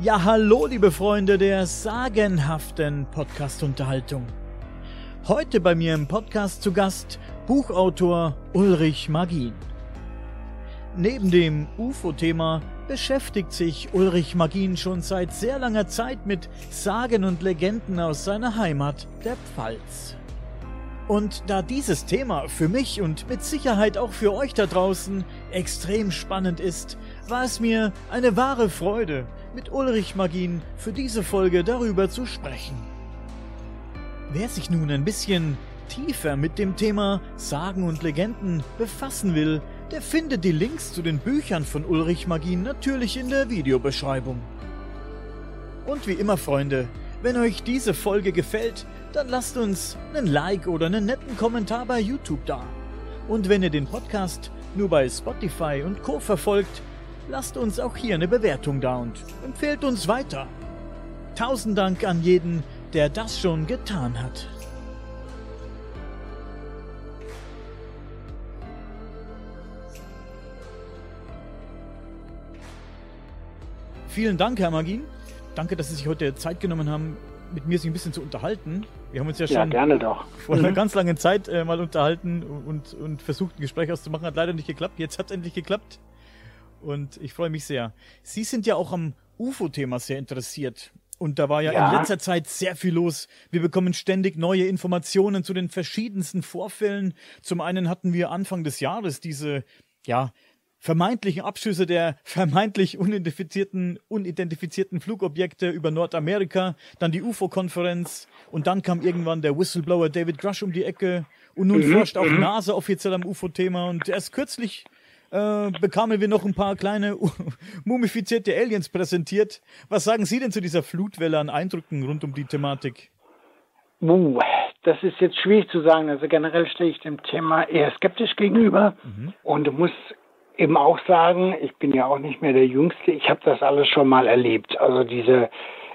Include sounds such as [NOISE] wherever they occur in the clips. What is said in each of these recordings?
Ja, hallo, liebe Freunde der sagenhaften Podcast-Unterhaltung. Heute bei mir im Podcast zu Gast Buchautor Ulrich Magin. Neben dem UFO-Thema beschäftigt sich Ulrich Magin schon seit sehr langer Zeit mit Sagen und Legenden aus seiner Heimat, der Pfalz. Und da dieses Thema für mich und mit Sicherheit auch für euch da draußen extrem spannend ist, war es mir eine wahre Freude, mit Ulrich Magin für diese Folge darüber zu sprechen. Wer sich nun ein bisschen tiefer mit dem Thema Sagen und Legenden befassen will, der findet die Links zu den Büchern von Ulrich Magin natürlich in der Videobeschreibung. Und wie immer, Freunde, wenn euch diese Folge gefällt, dann lasst uns einen Like oder einen netten Kommentar bei YouTube da. Und wenn ihr den Podcast nur bei Spotify und Co verfolgt, lasst uns auch hier eine Bewertung da und empfehlt uns weiter. Tausend Dank an jeden, der das schon getan hat. Vielen Dank, Herr Magin. Danke, dass Sie sich heute Zeit genommen haben, mit mir sich ein bisschen zu unterhalten. Wir haben uns ja schon ja, vor einer mhm. ganz langen Zeit äh, mal unterhalten und, und versucht, ein Gespräch auszumachen. Hat leider nicht geklappt. Jetzt hat es endlich geklappt. Und ich freue mich sehr. Sie sind ja auch am UFO-Thema sehr interessiert. Und da war ja, ja, in letzter Zeit sehr viel los. Wir bekommen ständig neue Informationen zu den verschiedensten Vorfällen. Zum einen hatten wir Anfang des Jahres diese, ja, vermeintlichen Abschüsse der vermeintlich unidentifizierten, unidentifizierten Flugobjekte über Nordamerika, dann die UFO-Konferenz und dann kam irgendwann der Whistleblower David Grush um die Ecke und nun mhm, forscht auch mhm. NASA offiziell am UFO-Thema und erst kürzlich äh, bekamen wir noch ein paar kleine [LAUGHS] mumifizierte Aliens präsentiert. Was sagen Sie denn zu dieser Flutwelle an Eindrücken rund um die Thematik? Uh, das ist jetzt schwierig zu sagen. Also generell stehe ich dem Thema eher skeptisch gegenüber mhm. und muss eben auch sagen, ich bin ja auch nicht mehr der Jüngste, ich habe das alles schon mal erlebt. Also diese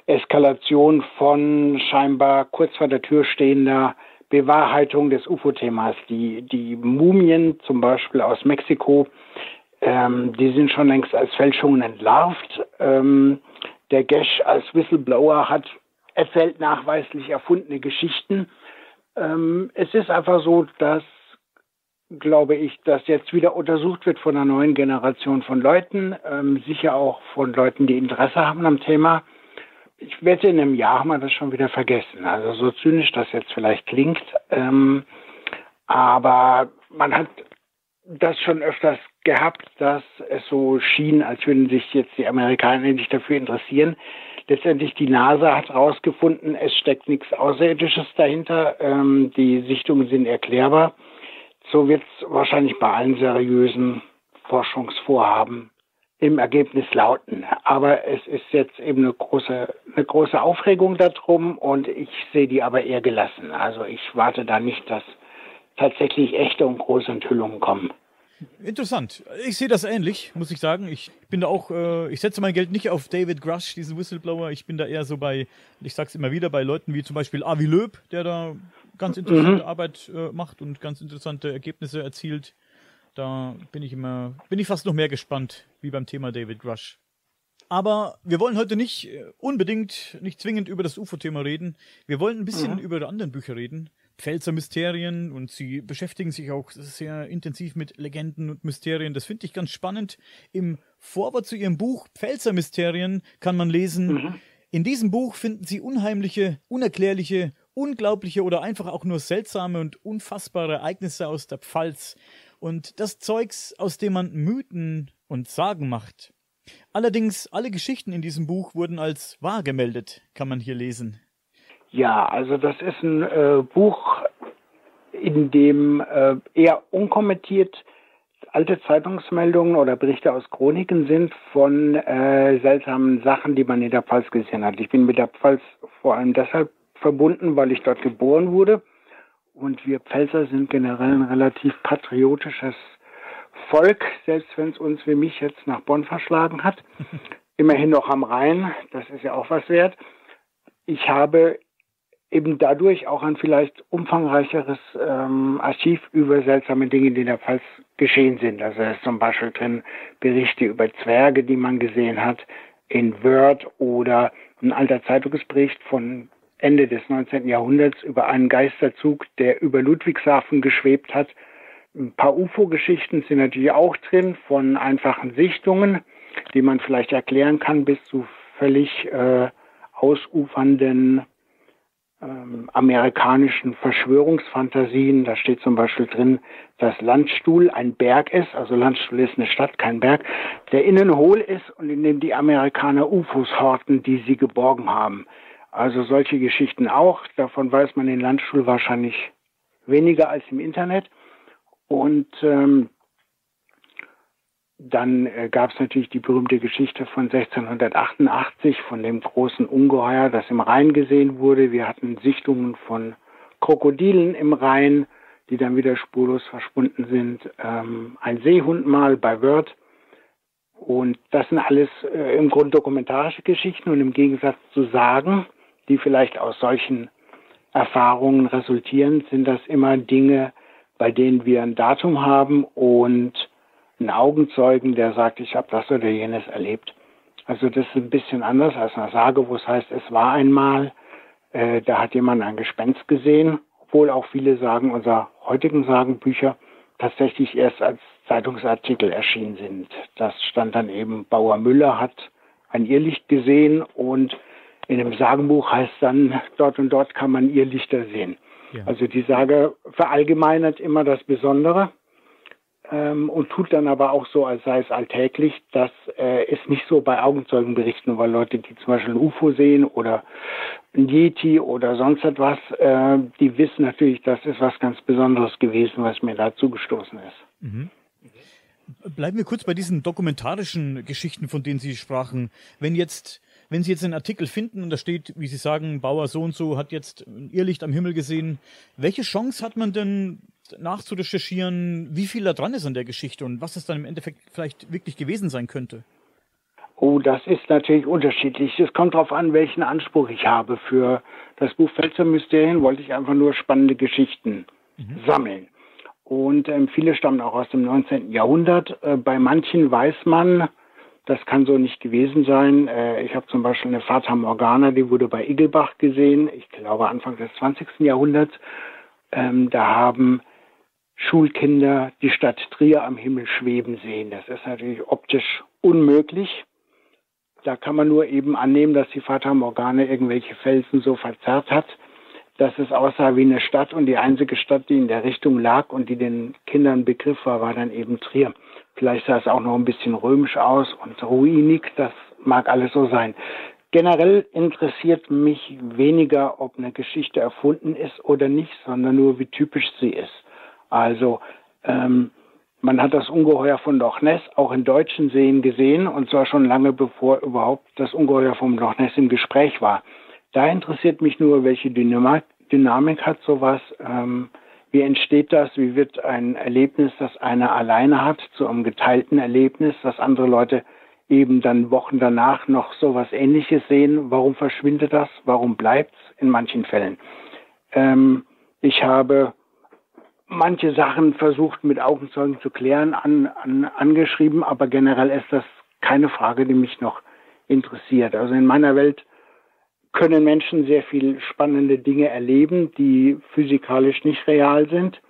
Eskalation von scheinbar kurz vor der Tür stehender Bewahrheitung des UFO-Themas. Die, die Mumien zum Beispiel aus Mexiko, ähm, die sind schon längst als Fälschungen entlarvt. Ähm, der Gesch als Whistleblower hat erzählt nachweislich erfundene Geschichten. Ähm, es ist einfach so, dass, glaube ich, das jetzt wieder untersucht wird von einer neuen Generation von Leuten, ähm, sicher auch von Leuten, die Interesse haben am Thema ich wette, in einem Jahr haben wir das schon wieder vergessen. Also so zynisch das jetzt vielleicht klingt. Ähm, aber man hat das schon öfters gehabt, dass es so schien, als würden sich jetzt die Amerikaner nicht dafür interessieren. Letztendlich die NASA hat herausgefunden, es steckt nichts Außerirdisches dahinter. Ähm, die Sichtungen sind erklärbar. So wird es wahrscheinlich bei allen seriösen Forschungsvorhaben im Ergebnis lauten. Aber es ist jetzt eben eine große, eine große Aufregung darum und ich sehe die aber eher gelassen. Also ich warte da nicht, dass tatsächlich echte und große Enthüllungen kommen. Interessant. Ich sehe das ähnlich, muss ich sagen. Ich bin da auch, äh, ich setze mein Geld nicht auf David Grush, diesen Whistleblower. Ich bin da eher so bei, ich sag's immer wieder, bei Leuten wie zum Beispiel Avi Löb, der da ganz interessante mhm. Arbeit äh, macht und ganz interessante Ergebnisse erzielt. Da bin ich immer, bin ich fast noch mehr gespannt, wie beim Thema David Rush. Aber wir wollen heute nicht äh, unbedingt, nicht zwingend über das UFO-Thema reden. Wir wollen ein bisschen mhm. über die anderen Bücher reden. Pfälzer Mysterien und sie beschäftigen sich auch sehr intensiv mit Legenden und Mysterien. Das finde ich ganz spannend. Im Vorwort zu ihrem Buch Pfälzer Mysterien kann man lesen, mhm. in diesem Buch finden sie unheimliche, unerklärliche, unglaubliche oder einfach auch nur seltsame und unfassbare Ereignisse aus der Pfalz und das Zeugs, aus dem man Mythen und Sagen macht. Allerdings, alle Geschichten in diesem Buch wurden als wahr gemeldet, kann man hier lesen. Ja, also das ist ein äh, Buch, in dem äh, eher unkommentiert alte Zeitungsmeldungen oder Berichte aus Chroniken sind von äh, seltsamen Sachen, die man in der Pfalz gesehen hat. Ich bin mit der Pfalz vor allem deshalb verbunden, weil ich dort geboren wurde und wir Pfälzer sind generell ein relativ patriotisches Volk, selbst wenn es uns wie mich jetzt nach Bonn verschlagen hat. [LAUGHS] Immerhin noch am Rhein, das ist ja auch was wert. Ich habe eben dadurch auch ein vielleicht umfangreicheres ähm, Archiv über seltsame Dinge, die in der Pfalz geschehen sind. Also es ist zum Beispiel drin Berichte über Zwerge, die man gesehen hat, in Word oder ein alter Zeitungsbericht von Ende des 19. Jahrhunderts über einen Geisterzug, der über Ludwigshafen geschwebt hat. Ein paar UFO-Geschichten sind natürlich auch drin von einfachen Sichtungen, die man vielleicht erklären kann, bis zu völlig äh, ausufernden ähm, amerikanischen Verschwörungsfantasien. Da steht zum Beispiel drin, dass Landstuhl ein Berg ist, also Landstuhl ist eine Stadt, kein Berg, der innen hohl ist und in dem die Amerikaner UFOs horten, die sie geborgen haben. Also solche Geschichten auch. Davon weiß man in Landstuhl wahrscheinlich weniger als im Internet. Und ähm, dann äh, gab es natürlich die berühmte Geschichte von 1688 von dem großen Ungeheuer, das im Rhein gesehen wurde. Wir hatten Sichtungen von Krokodilen im Rhein, die dann wieder spurlos verschwunden sind. Ähm, ein Seehund mal bei Wörth. Und das sind alles äh, im Grunde dokumentarische Geschichten und im Gegensatz zu Sagen, die vielleicht aus solchen Erfahrungen resultieren, sind das immer Dinge, bei denen wir ein Datum haben und einen Augenzeugen, der sagt, ich habe das oder jenes erlebt. Also das ist ein bisschen anders als eine Sage, wo es heißt, es war einmal, äh, da hat jemand ein Gespenst gesehen, obwohl auch viele sagen, unserer heutigen Sagenbücher tatsächlich erst als Zeitungsartikel erschienen sind. Das stand dann eben, Bauer Müller hat ein Irrlicht gesehen und in dem Sagenbuch heißt dann, dort und dort kann man Irrlichter sehen. Ja. Also die Sage verallgemeinert immer das Besondere ähm, und tut dann aber auch so, als sei es alltäglich. Das äh, ist nicht so bei Augenzeugenberichten, weil Leute, die zum Beispiel ein UFO sehen oder ein Yeti oder sonst etwas, äh, die wissen natürlich, das ist was ganz Besonderes gewesen, was mir da zugestoßen ist. Mhm. Bleiben wir kurz bei diesen dokumentarischen Geschichten, von denen Sie sprachen. Wenn jetzt wenn Sie jetzt einen Artikel finden und da steht, wie Sie sagen, Bauer so und so hat jetzt ein Irrlicht am Himmel gesehen, welche Chance hat man denn nachzurecherchieren, wie viel da dran ist an der Geschichte und was es dann im Endeffekt vielleicht wirklich gewesen sein könnte? Oh, das ist natürlich unterschiedlich. Es kommt darauf an, welchen Anspruch ich habe. Für das Buch Pfälzer Mysterien wollte ich einfach nur spannende Geschichten mhm. sammeln. Und ähm, viele stammen auch aus dem 19. Jahrhundert. Äh, bei manchen weiß man, das kann so nicht gewesen sein. Äh, ich habe zum Beispiel eine Fata Morgana, die wurde bei Igelbach gesehen, ich glaube Anfang des 20. Jahrhunderts. Ähm, da haben Schulkinder die Stadt Trier am Himmel schweben sehen. Das ist natürlich optisch unmöglich. Da kann man nur eben annehmen, dass die Fata Morgana irgendwelche Felsen so verzerrt hat, dass es aussah wie eine Stadt und die einzige Stadt, die in der Richtung lag und die den Kindern Begriff war, war dann eben Trier. Vielleicht sah es auch noch ein bisschen römisch aus und ruinig, das mag alles so sein. Generell interessiert mich weniger, ob eine Geschichte erfunden ist oder nicht, sondern nur, wie typisch sie ist. Also ähm, man hat das Ungeheuer von Loch Ness auch in deutschen Seen gesehen und zwar schon lange bevor überhaupt das Ungeheuer vom Loch Ness im Gespräch war. Da interessiert mich nur, welche Dynamik, Dynamik hat sowas. Ähm, wie entsteht das? Wie wird ein Erlebnis, das einer alleine hat, zu einem geteilten Erlebnis, das andere Leute eben dann Wochen danach noch so was Ähnliches sehen? Warum verschwindet das? Warum bleibt es in manchen Fällen? Ähm, ich habe manche Sachen versucht mit Augenzeugen zu klären, an, an, angeschrieben, aber generell ist das keine Frage, die mich noch interessiert. Also in meiner Welt können Menschen sehr viel spannende Dinge erleben, die physikalisch nicht real sind.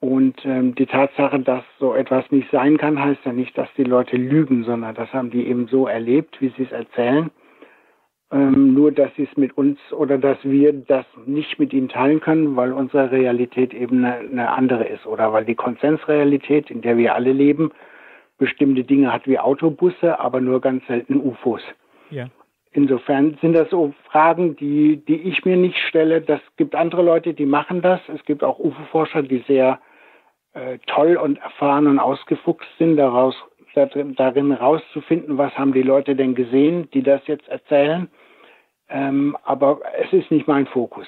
Und ähm, die Tatsache, dass so etwas nicht sein kann, heißt ja nicht, dass die Leute lügen, sondern das haben die eben so erlebt, wie sie es erzählen. Ähm, nur, dass sie es mit uns oder dass wir das nicht mit ihnen teilen können, weil unsere Realität eben eine, eine andere ist oder weil die Konsensrealität, in der wir alle leben, bestimmte Dinge hat wie Autobusse, aber nur ganz selten UFOs. Ja. Insofern sind das so Fragen, die, die ich mir nicht stelle. Das gibt andere Leute, die machen das. Es gibt auch UFO-Forscher, die sehr äh, toll und erfahren und ausgefuchst sind, daraus, darin, darin rauszufinden, was haben die Leute denn gesehen, die das jetzt erzählen. Ähm, aber es ist nicht mein Fokus.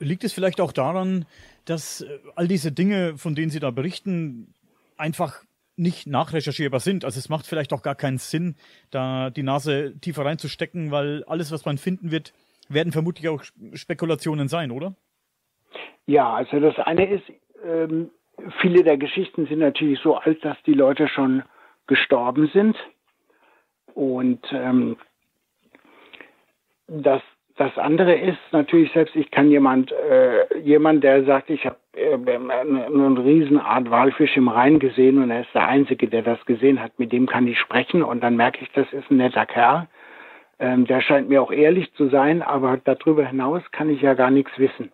Liegt es vielleicht auch daran, dass äh, all diese Dinge, von denen Sie da berichten, einfach nicht nachrecherchierbar sind. Also es macht vielleicht auch gar keinen Sinn, da die Nase tiefer reinzustecken, weil alles, was man finden wird, werden vermutlich auch Spekulationen sein, oder? Ja, also das eine ist, ähm, viele der Geschichten sind natürlich so alt, dass die Leute schon gestorben sind. Und ähm, das das andere ist natürlich selbst, ich kann jemand, äh, jemand, der sagt, ich habe äh, eine, eine Riesenart Walfisch im Rhein gesehen und er ist der Einzige, der das gesehen hat, mit dem kann ich sprechen und dann merke ich, das ist ein netter Kerl. Ähm, der scheint mir auch ehrlich zu sein, aber darüber hinaus kann ich ja gar nichts wissen.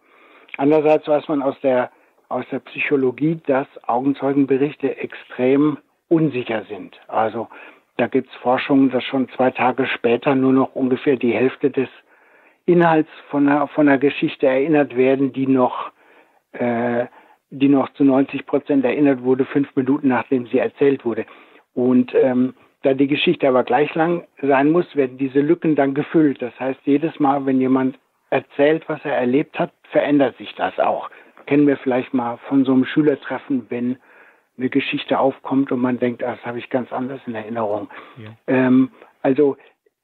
Andererseits weiß man aus der, aus der Psychologie, dass Augenzeugenberichte extrem unsicher sind. Also da gibt es Forschungen, dass schon zwei Tage später nur noch ungefähr die Hälfte des Inhalts von einer, von einer Geschichte erinnert werden, die noch, äh, die noch zu 90 Prozent erinnert wurde, fünf Minuten nachdem sie erzählt wurde. Und ähm, da die Geschichte aber gleich lang sein muss, werden diese Lücken dann gefüllt. Das heißt, jedes Mal, wenn jemand erzählt, was er erlebt hat, verändert sich das auch. Kennen wir vielleicht mal von so einem Schülertreffen, wenn eine Geschichte aufkommt und man denkt, ah, das habe ich ganz anders in Erinnerung. Ja. Ähm, also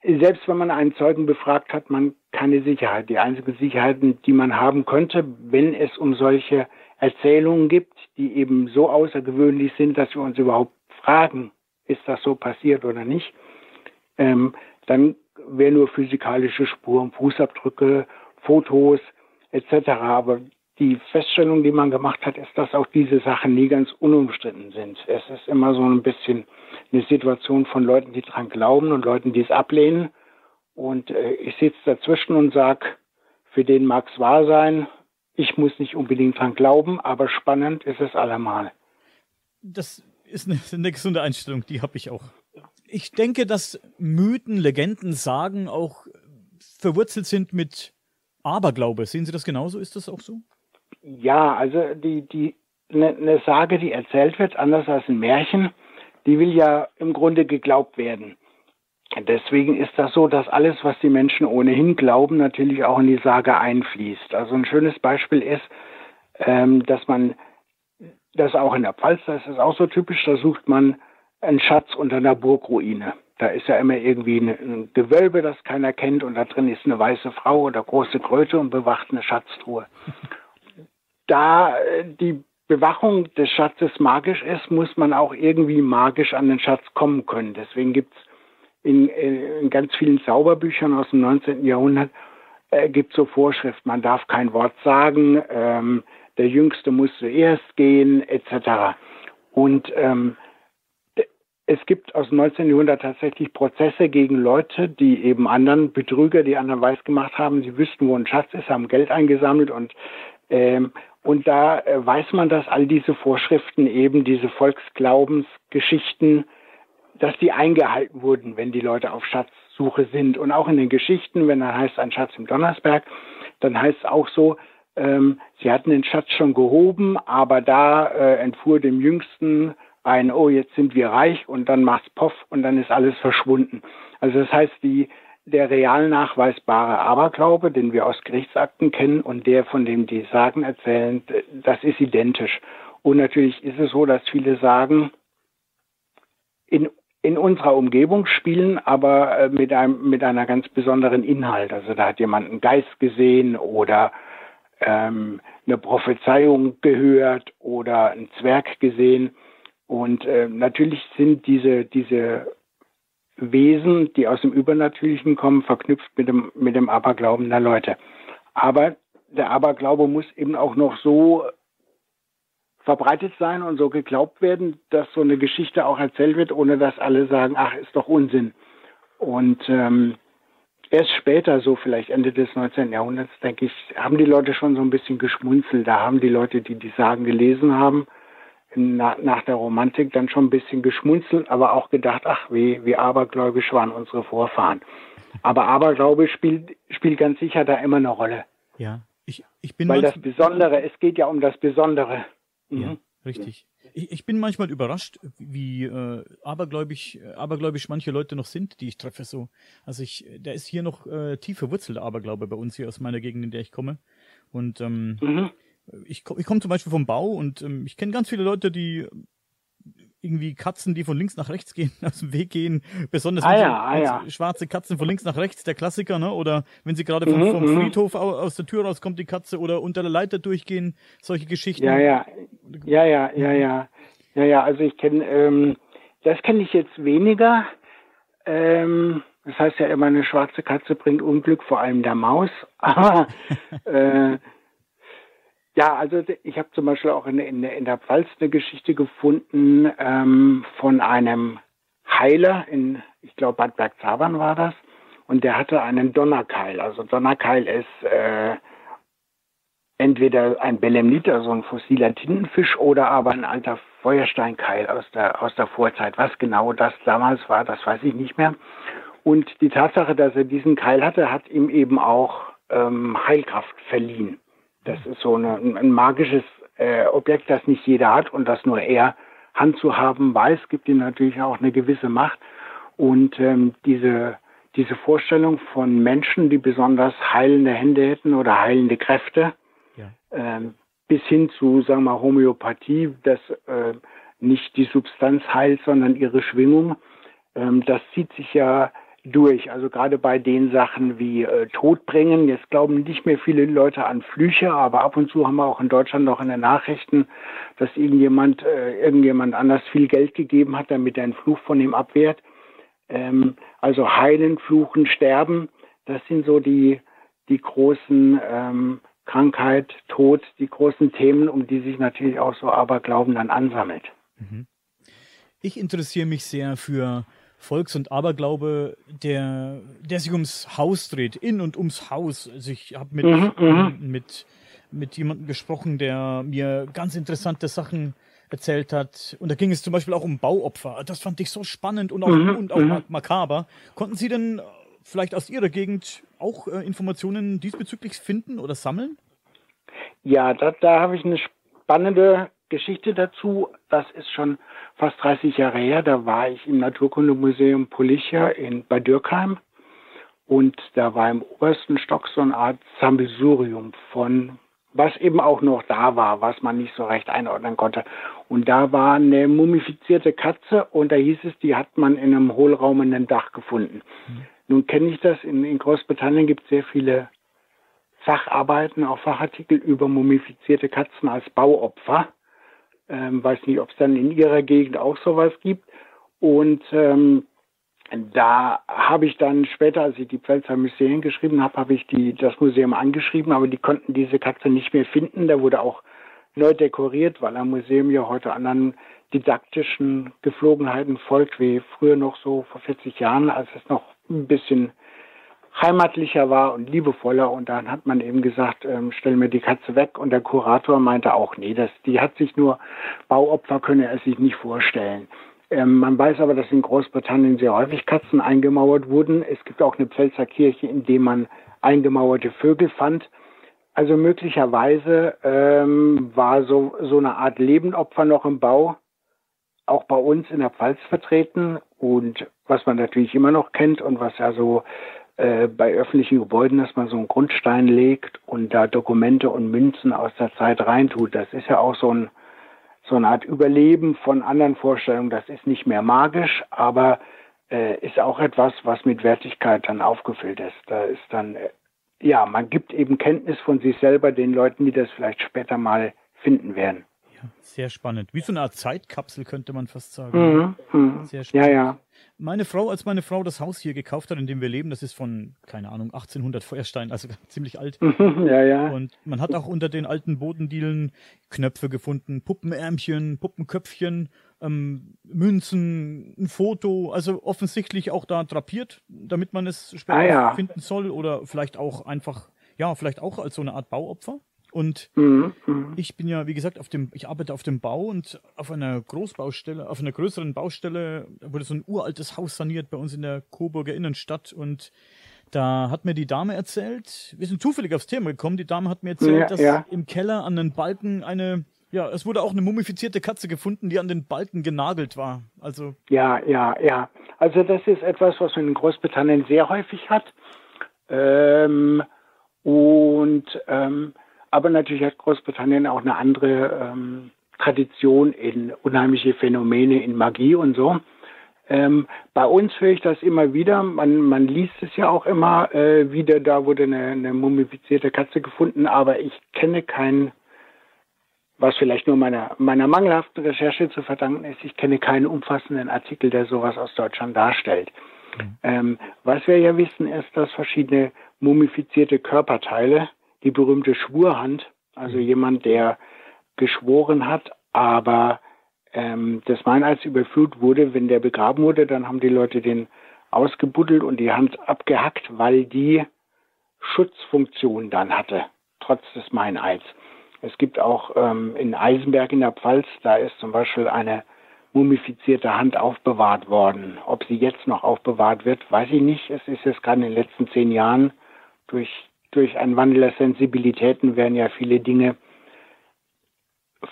selbst wenn man einen Zeugen befragt hat, man keine Sicherheit. Die einzigen Sicherheiten, die man haben könnte, wenn es um solche Erzählungen gibt, die eben so außergewöhnlich sind, dass wir uns überhaupt fragen, ist das so passiert oder nicht, ähm, dann wäre nur physikalische Spuren, Fußabdrücke, Fotos etc. Aber die Feststellung, die man gemacht hat, ist, dass auch diese Sachen nie ganz unumstritten sind. Es ist immer so ein bisschen eine Situation von Leuten, die dran glauben und Leuten, die es ablehnen. Und äh, ich sitze dazwischen und sage, für den mag es wahr sein. Ich muss nicht unbedingt dran glauben, aber spannend ist es allemal. Das ist eine, eine gesunde Einstellung, die habe ich auch. Ich denke, dass Mythen, Legenden, Sagen auch verwurzelt sind mit Aberglaube. Sehen Sie das genauso? Ist das auch so? Ja, also die, die, eine ne Sage, die erzählt wird, anders als ein Märchen, die will ja im Grunde geglaubt werden. Deswegen ist das so, dass alles, was die Menschen ohnehin glauben, natürlich auch in die Sage einfließt. Also ein schönes Beispiel ist, ähm, dass man, das auch in der Pfalz, da ist auch so typisch, da sucht man einen Schatz unter einer Burgruine. Da ist ja immer irgendwie ein Gewölbe, das keiner kennt, und da drin ist eine weiße Frau oder große Kröte und bewacht eine Schatztruhe. Da äh, die Bewachung des Schatzes magisch ist, muss man auch irgendwie magisch an den Schatz kommen können. Deswegen gibt es in, in, ganz vielen Zauberbüchern aus dem 19. Jahrhundert äh, gibt so Vorschriften, man darf kein Wort sagen, ähm, der Jüngste muss zuerst gehen, etc. Und ähm, es gibt aus dem 19. Jahrhundert tatsächlich Prozesse gegen Leute, die eben anderen Betrüger, die anderen weiß gemacht haben, sie wüssten, wo ein Schatz ist, haben Geld eingesammelt und ähm, und da äh, weiß man, dass all diese Vorschriften eben, diese Volksglaubensgeschichten, dass die eingehalten wurden, wenn die Leute auf Schatzsuche sind. Und auch in den Geschichten, wenn da heißt ein Schatz im Donnersberg, dann heißt es auch so, ähm, sie hatten den Schatz schon gehoben, aber da äh, entfuhr dem Jüngsten ein, oh, jetzt sind wir reich und dann macht's Poff und dann ist alles verschwunden. Also das heißt, die, der real nachweisbare Aberglaube, den wir aus Gerichtsakten kennen und der, von dem die Sagen erzählen, das ist identisch. Und natürlich ist es so, dass viele Sagen in, in unserer Umgebung spielen, aber äh, mit einem, mit einer ganz besonderen Inhalt. Also da hat jemand einen Geist gesehen oder ähm, eine Prophezeiung gehört oder einen Zwerg gesehen. Und äh, natürlich sind diese, diese Wesen, die aus dem Übernatürlichen kommen, verknüpft mit dem, mit dem Aberglauben der Leute. Aber der Aberglaube muss eben auch noch so verbreitet sein und so geglaubt werden, dass so eine Geschichte auch erzählt wird, ohne dass alle sagen, ach, ist doch Unsinn. Und ähm, erst später, so vielleicht Ende des 19. Jahrhunderts, denke ich, haben die Leute schon so ein bisschen geschmunzelt. Da haben die Leute, die die Sagen gelesen haben, na, nach der Romantik dann schon ein bisschen geschmunzelt, aber auch gedacht, ach, wie, wie abergläubisch waren unsere Vorfahren. Aber Aberglaube spielt, spielt ganz sicher da immer eine Rolle. Ja, ich, ich bin. Weil das Besondere, es geht ja um das Besondere. Mhm. Ja, richtig. Ich, ich bin manchmal überrascht, wie äh, abergläubig, abergläubisch manche Leute noch sind, die ich treffe. So, also ich, da ist hier noch äh, tief verwurzelt Aberglaube bei uns hier aus meiner Gegend, in der ich komme. Und ähm, mhm ich, ich komme zum Beispiel vom Bau und ähm, ich kenne ganz viele Leute, die irgendwie Katzen, die von links nach rechts gehen, [LAUGHS] aus dem Weg gehen, besonders ah, ja, ah, ja. schwarze Katzen von links nach rechts, der Klassiker, ne? Oder wenn sie gerade vom, mhm, vom mhm. Friedhof aus der Tür rauskommt, die Katze, oder unter der Leiter durchgehen, solche Geschichten. Ja, ja, ja, ja, ja, ja, ja, ja. Also ich kenne, ähm, das kenne ich jetzt weniger. Ähm, Das heißt ja immer, eine schwarze Katze bringt Unglück, vor allem der Maus. [LAUGHS] Aber äh, ja, also ich habe zum Beispiel auch in, in, in, der Pfalz eine Geschichte gefunden ähm, von einem Heiler in, ich glaube, Bad Bergzabern war das. Und der hatte einen Donnerkeil. Also Donnerkeil ist äh, entweder ein Belemnit, also ein fossiler Tintenfisch, oder aber ein alter Feuersteinkeil aus der, aus der Vorzeit. Was genau das damals war, das weiß ich nicht mehr. Und die Tatsache, dass er diesen Keil hatte, hat ihm eben auch ähm, Heilkraft verliehen. Das ist so eine, ein magisches äh, Objekt, das nicht jeder hat und das nur er handzuhaben weiß, gibt ihm natürlich auch eine gewisse Macht. Und ähm, diese, diese Vorstellung von Menschen, die besonders heilende Hände hätten oder heilende Kräfte, ja. ähm, bis hin zu, sagen wir mal, Homöopathie, das äh, nicht die Substanz heilt, sondern ihre Schwingung, ähm, das zieht sich ja durch. Also gerade bei den Sachen wie äh, Todbringen. Jetzt glauben nicht mehr viele Leute an Flüche, aber ab und zu haben wir auch in Deutschland noch in den Nachrichten, dass irgendjemand, äh, irgendjemand anders viel Geld gegeben hat, damit er einen Fluch von ihm abwehrt. Ähm, also heilen, fluchen, sterben, das sind so die, die großen ähm, Krankheit, Tod, die großen Themen, um die sich natürlich auch so Aberglauben dann ansammelt. Mhm. Ich interessiere mich sehr für Volks- und Aberglaube, der, der sich ums Haus dreht, in und ums Haus. Also ich habe mit, mhm, mhm, mit, mit jemandem gesprochen, der mir ganz interessante Sachen erzählt hat. Und da ging es zum Beispiel auch um Bauopfer. Das fand ich so spannend und auch, mhm, und auch mhm. makaber. Konnten Sie denn vielleicht aus Ihrer Gegend auch äh, Informationen diesbezüglich finden oder sammeln? Ja, da, da habe ich eine spannende Geschichte dazu. Das ist schon fast 30 Jahre her. Da war ich im Naturkundemuseum Policia in Bad Dürkheim. Und da war im obersten Stock so eine Art Sammelsurium von, was eben auch noch da war, was man nicht so recht einordnen konnte. Und da war eine mumifizierte Katze und da hieß es, die hat man in einem Hohlraum in einem Dach gefunden. Mhm. Nun kenne ich das, in, in Großbritannien gibt es sehr viele Facharbeiten, auch Fachartikel über mumifizierte Katzen als Bauopfer. Ähm, weiß nicht, ob es dann in Ihrer Gegend auch sowas gibt. Und ähm, da habe ich dann später, als ich die Pfälzer Museen geschrieben habe, habe ich die, das Museum angeschrieben, aber die konnten diese Katze nicht mehr finden. Da wurde auch neu dekoriert, weil am Museum ja heute anderen didaktischen Geflogenheiten folgt, wie früher noch so vor 40 Jahren, als es noch ein bisschen heimatlicher war und liebevoller. Und dann hat man eben gesagt, ähm, stell mir die Katze weg. Und der Kurator meinte auch, nee, das, die hat sich nur, Bauopfer könne er sich nicht vorstellen. Ähm, man weiß aber, dass in Großbritannien sehr häufig Katzen eingemauert wurden. Es gibt auch eine Pfälzer Kirche, in der man eingemauerte Vögel fand. Also möglicherweise ähm, war so, so eine Art Lebendopfer noch im Bau, auch bei uns in der Pfalz vertreten. Und was man natürlich immer noch kennt und was ja so äh, bei öffentlichen Gebäuden, dass man so einen Grundstein legt und da Dokumente und Münzen aus der Zeit reintut. Das ist ja auch so, ein, so eine Art Überleben von anderen Vorstellungen. Das ist nicht mehr magisch, aber äh, ist auch etwas, was mit Wertigkeit dann aufgefüllt ist. Da ist dann, äh, ja, man gibt eben Kenntnis von sich selber den Leuten, die das vielleicht später mal finden werden. Ja, sehr spannend. Wie so eine Art Zeitkapsel könnte man fast sagen. Mhm, mh. Sehr spannend. Ja, ja meine Frau, als meine Frau das Haus hier gekauft hat, in dem wir leben, das ist von, keine Ahnung, 1800 Feuerstein, also [LAUGHS] ziemlich alt. [LAUGHS] ja, ja. Und man hat auch unter den alten Bodendielen Knöpfe gefunden, Puppenärmchen, Puppenköpfchen, ähm, Münzen, ein Foto, also offensichtlich auch da drapiert, damit man es später ah, ja. finden soll oder vielleicht auch einfach, ja, vielleicht auch als so eine Art Bauopfer. Und mhm, mhm, ich bin ja, wie gesagt, auf dem, ich arbeite auf dem Bau und auf einer Großbaustelle, auf einer größeren Baustelle wurde so ein uraltes Haus saniert bei uns in der Coburger Innenstadt und da hat mir die Dame erzählt, wir sind zufällig aufs Thema gekommen, die Dame hat mir erzählt, ja, dass ja. im Keller an den Balken eine, ja, es wurde auch eine mumifizierte Katze gefunden, die an den Balken genagelt war. Also. Ja, ja, ja. Also das ist etwas, was man in Großbritannien sehr häufig hat. Ähm, und ähm, aber natürlich hat Großbritannien auch eine andere ähm, Tradition in unheimliche Phänomene in Magie und so. Ähm, bei uns höre ich das immer wieder. Man, man liest es ja auch immer äh, wieder. Da wurde eine, eine mumifizierte Katze gefunden, aber ich kenne keinen, was vielleicht nur meiner, meiner mangelhaften Recherche zu verdanken ist. Ich kenne keinen umfassenden Artikel, der sowas aus Deutschland darstellt. Mhm. Ähm, was wir ja wissen, ist, dass verschiedene mumifizierte Körperteile, die berühmte Schwurhand, also mhm. jemand, der geschworen hat, aber ähm, des Meineids überführt wurde, wenn der begraben wurde, dann haben die Leute den ausgebuddelt und die Hand abgehackt, weil die Schutzfunktion dann hatte, trotz des Meineids. Es gibt auch ähm, in Eisenberg in der Pfalz, da ist zum Beispiel eine mumifizierte Hand aufbewahrt worden. Ob sie jetzt noch aufbewahrt wird, weiß ich nicht. Es ist jetzt gerade in den letzten zehn Jahren durch, durch einen Wandel der Sensibilitäten werden ja viele Dinge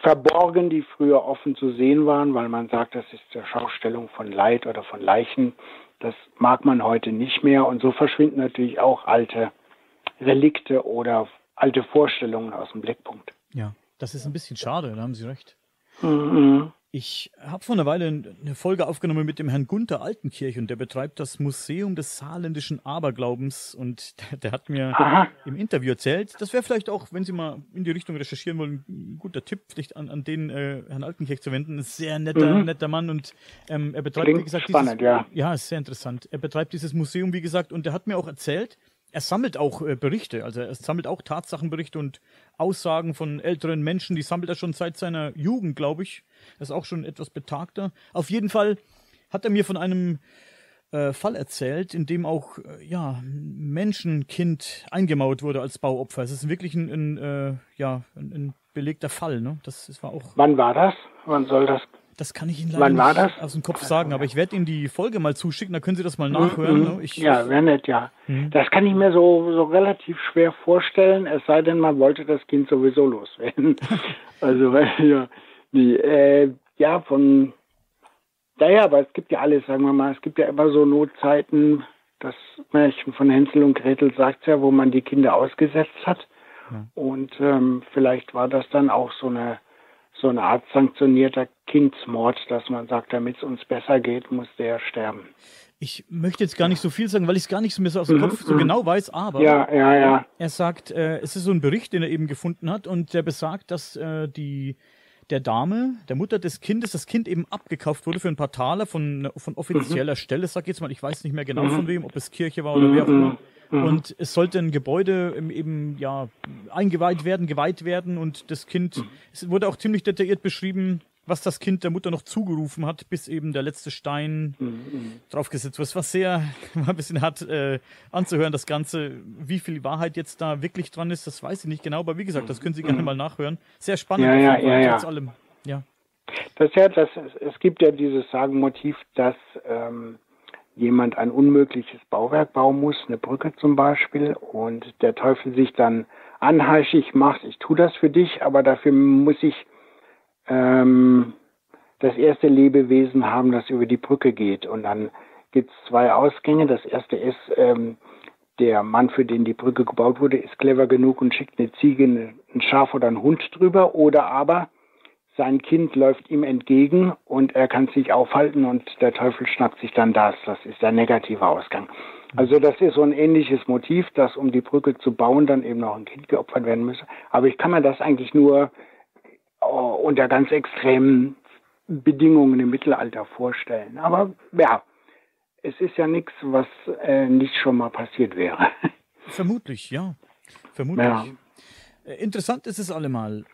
verborgen, die früher offen zu sehen waren, weil man sagt, das ist zur Schaustellung von Leid oder von Leichen. Das mag man heute nicht mehr und so verschwinden natürlich auch alte Relikte oder alte Vorstellungen aus dem Blickpunkt. Ja, das ist ein bisschen schade, da haben Sie recht. Mhm. Ich habe vor einer Weile eine Folge aufgenommen mit dem Herrn Gunther Altenkirch und der betreibt das Museum des saarländischen Aberglaubens und [LAUGHS] der, der hat mir Aha. im Interview erzählt, das wäre vielleicht auch, wenn Sie mal in die Richtung recherchieren wollen, ein guter Tipp, vielleicht an, an den äh, Herrn Altenkirch zu wenden. Ein sehr netter, mhm. netter Mann und ähm, er betreibt, Klingt wie gesagt, spannend, dieses, ja. Ja, ist sehr interessant. Er betreibt dieses Museum, wie gesagt, und der hat mir auch erzählt, er sammelt auch äh, Berichte, also er sammelt auch Tatsachenberichte und Aussagen von älteren Menschen, die sammelt er schon seit seiner Jugend, glaube ich. Er ist auch schon etwas betagter. Auf jeden Fall hat er mir von einem äh, Fall erzählt, in dem auch äh, ja, Menschenkind eingemauert wurde als Bauopfer. Es ist wirklich ein, ein äh, ja, ein, ein, belegter Fall. Ne? Das, das war auch. Wann war das? Wann soll das das kann ich Ihnen leider Wann nicht aus dem Kopf sagen, aber ich werde Ihnen die Folge mal zuschicken, da können Sie das mal nachhören. Mhm. Ne? Ich, ja, wäre nett, ja. Mhm. Das kann ich mir so, so relativ schwer vorstellen, es sei denn, man wollte das Kind sowieso loswerden. [LAUGHS] also, ja, nee, äh, ja, von, naja, aber es gibt ja alles, sagen wir mal, es gibt ja immer so Notzeiten, das Märchen von Hänsel und Gretel sagt ja, wo man die Kinder ausgesetzt hat. Ja. Und ähm, vielleicht war das dann auch so eine so eine Art sanktionierter Kindsmord, dass man sagt, damit es uns besser geht, muss der sterben. Ich möchte jetzt gar nicht so viel sagen, weil ich es gar nicht so, mehr so aus dem mhm, Kopf so mhm. genau weiß, aber ja, ja, ja. er sagt, äh, es ist so ein Bericht, den er eben gefunden hat und der besagt, dass äh, die der Dame, der Mutter des Kindes, das Kind eben abgekauft wurde für ein paar Taler von, von offizieller mhm. Stelle, sag ich jetzt mal, ich weiß nicht mehr genau mhm. von wem, ob es Kirche war oder mhm. wer auch immer. Mhm. Und es sollte ein Gebäude eben ja eingeweiht werden, geweiht werden und das Kind, mhm. es wurde auch ziemlich detailliert beschrieben, was das Kind der Mutter noch zugerufen hat, bis eben der letzte Stein mhm. draufgesetzt wurde. Es war sehr, [LAUGHS] war ein bisschen hart äh, anzuhören, das Ganze. Wie viel Wahrheit jetzt da wirklich dran ist, das weiß ich nicht genau, aber wie gesagt, das können Sie gerne mhm. mal nachhören. Sehr spannend, ja, ja, ja, ja. trotz allem. Ja. Das ja, das, es gibt ja dieses Sagenmotiv, dass ähm, jemand ein unmögliches Bauwerk bauen muss, eine Brücke zum Beispiel, und der Teufel sich dann anheischig macht, ich tue das für dich, aber dafür muss ich ähm, das erste Lebewesen haben, das über die Brücke geht. Und dann gibt es zwei Ausgänge. Das erste ist, ähm, der Mann, für den die Brücke gebaut wurde, ist clever genug und schickt eine Ziege, ein Schaf oder einen Hund drüber. Oder aber sein Kind läuft ihm entgegen und er kann es nicht aufhalten und der Teufel schnappt sich dann das. Das ist der negative Ausgang. Also das ist so ein ähnliches Motiv, dass um die Brücke zu bauen dann eben noch ein Kind geopfert werden müsse. Aber ich kann mir das eigentlich nur oh, unter ganz extremen Bedingungen im Mittelalter vorstellen. Aber ja, es ist ja nichts, was äh, nicht schon mal passiert wäre. Vermutlich, ja. Vermutlich. Ja. Äh, interessant ist es allemal.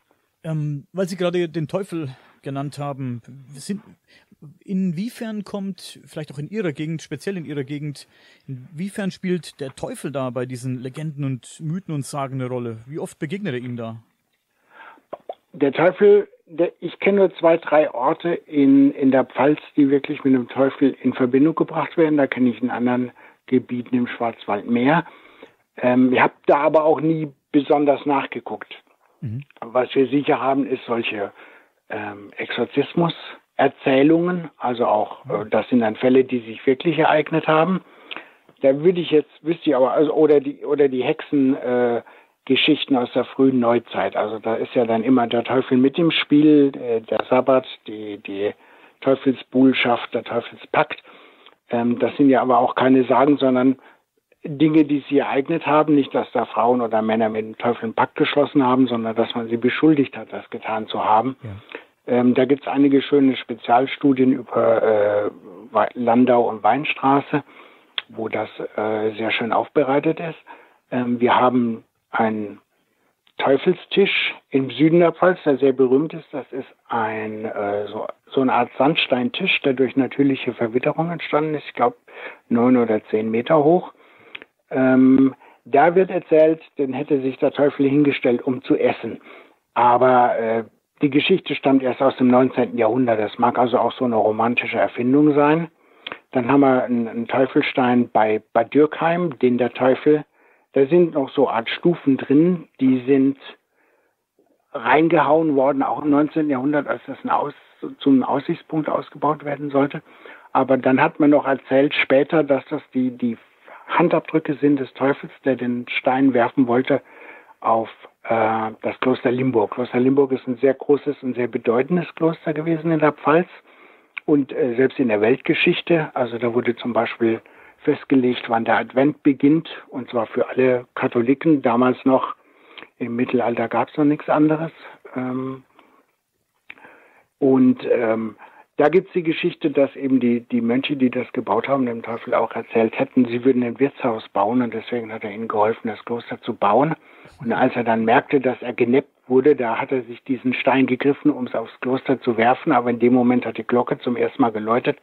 Ähm, weil Sie gerade den Teufel genannt haben, sind, inwiefern kommt, vielleicht auch in Ihrer Gegend, speziell in Ihrer Gegend, inwiefern spielt der Teufel da bei diesen Legenden und Mythen und Sagen eine Rolle? Wie oft begegnet er ihm da? Der Teufel, der, ich kenne nur zwei, drei Orte in, in der Pfalz, die wirklich mit dem Teufel in Verbindung gebracht werden. Da kenne ich in anderen Gebieten im Schwarzwald mehr. Ähm, ich habe da aber auch nie besonders nachgeguckt. Mhm. Was wir sicher haben, ist solche ähm, Exorzismus-Erzählungen, also auch, äh, mhm. das sind dann Fälle, die sich wirklich ereignet haben. Da würde ich jetzt, wüsste ich aber, also, oder die, oder die Hexengeschichten äh, aus der frühen Neuzeit. Also da ist ja dann immer der Teufel mit im Spiel, äh, der Sabbat, die, die Teufelsbuhlschaft, der Teufelspakt. Ähm, das sind ja aber auch keine Sagen, sondern Dinge, die sie ereignet haben, nicht, dass da Frauen oder Männer mit dem Teufel einen Pakt geschlossen haben, sondern dass man sie beschuldigt hat, das getan zu haben. Ja. Ähm, da gibt es einige schöne Spezialstudien über äh, Landau und Weinstraße. wo das äh, sehr schön aufbereitet ist. Ähm, wir haben einen Teufelstisch im Süden der Pfalz, der sehr berühmt ist. Das ist ein äh, so, so eine Art Sandsteintisch, der durch natürliche Verwitterung entstanden ist. Ich glaube neun oder zehn Meter hoch. Ähm, da wird erzählt, den hätte sich der Teufel hingestellt, um zu essen. Aber äh, die Geschichte stammt erst aus dem 19. Jahrhundert. Das mag also auch so eine romantische Erfindung sein. Dann haben wir einen, einen Teufelstein bei Bad Dürkheim, den der Teufel da sind noch so Art Stufen drin, die sind reingehauen worden, auch im 19. Jahrhundert, als das ein Aus, zum Aussichtspunkt ausgebaut werden sollte. Aber dann hat man noch erzählt später, dass das die, die Handabdrücke sind des Teufels, der den Stein werfen wollte auf äh, das Kloster Limburg. Kloster Limburg ist ein sehr großes und sehr bedeutendes Kloster gewesen in der Pfalz und äh, selbst in der Weltgeschichte. Also da wurde zum Beispiel festgelegt, wann der Advent beginnt, und zwar für alle Katholiken. Damals noch, im Mittelalter gab es noch nichts anderes. Ähm, und ähm, da gibt es die Geschichte, dass eben die, die Mönche, die das gebaut haben, dem Teufel auch erzählt hätten, sie würden ein Wirtshaus bauen und deswegen hat er ihnen geholfen, das Kloster zu bauen. Und als er dann merkte, dass er geneppt wurde, da hat er sich diesen Stein gegriffen, um es aufs Kloster zu werfen, aber in dem Moment hat die Glocke zum ersten Mal geläutet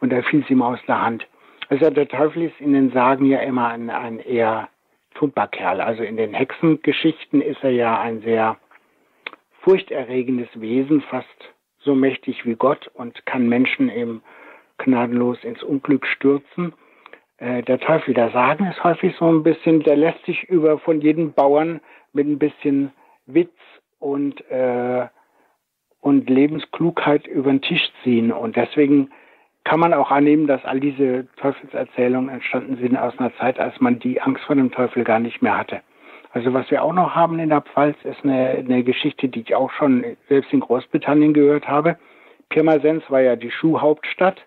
und da fiel es ihm aus der Hand. Also der Teufel ist in den Sagen ja immer ein, ein eher Tupperkerl. Also in den Hexengeschichten ist er ja ein sehr furchterregendes Wesen, fast so mächtig wie Gott und kann Menschen eben gnadenlos ins Unglück stürzen. Äh, der Teufel der Sagen ist häufig so ein bisschen, der lässt sich über von jedem Bauern mit ein bisschen Witz und, äh, und Lebensklugheit über den Tisch ziehen. Und deswegen kann man auch annehmen, dass all diese Teufelserzählungen entstanden sind aus einer Zeit, als man die Angst vor dem Teufel gar nicht mehr hatte. Also was wir auch noch haben in der Pfalz, ist eine, eine Geschichte, die ich auch schon selbst in Großbritannien gehört habe. Pirmasens war ja die Schuhhauptstadt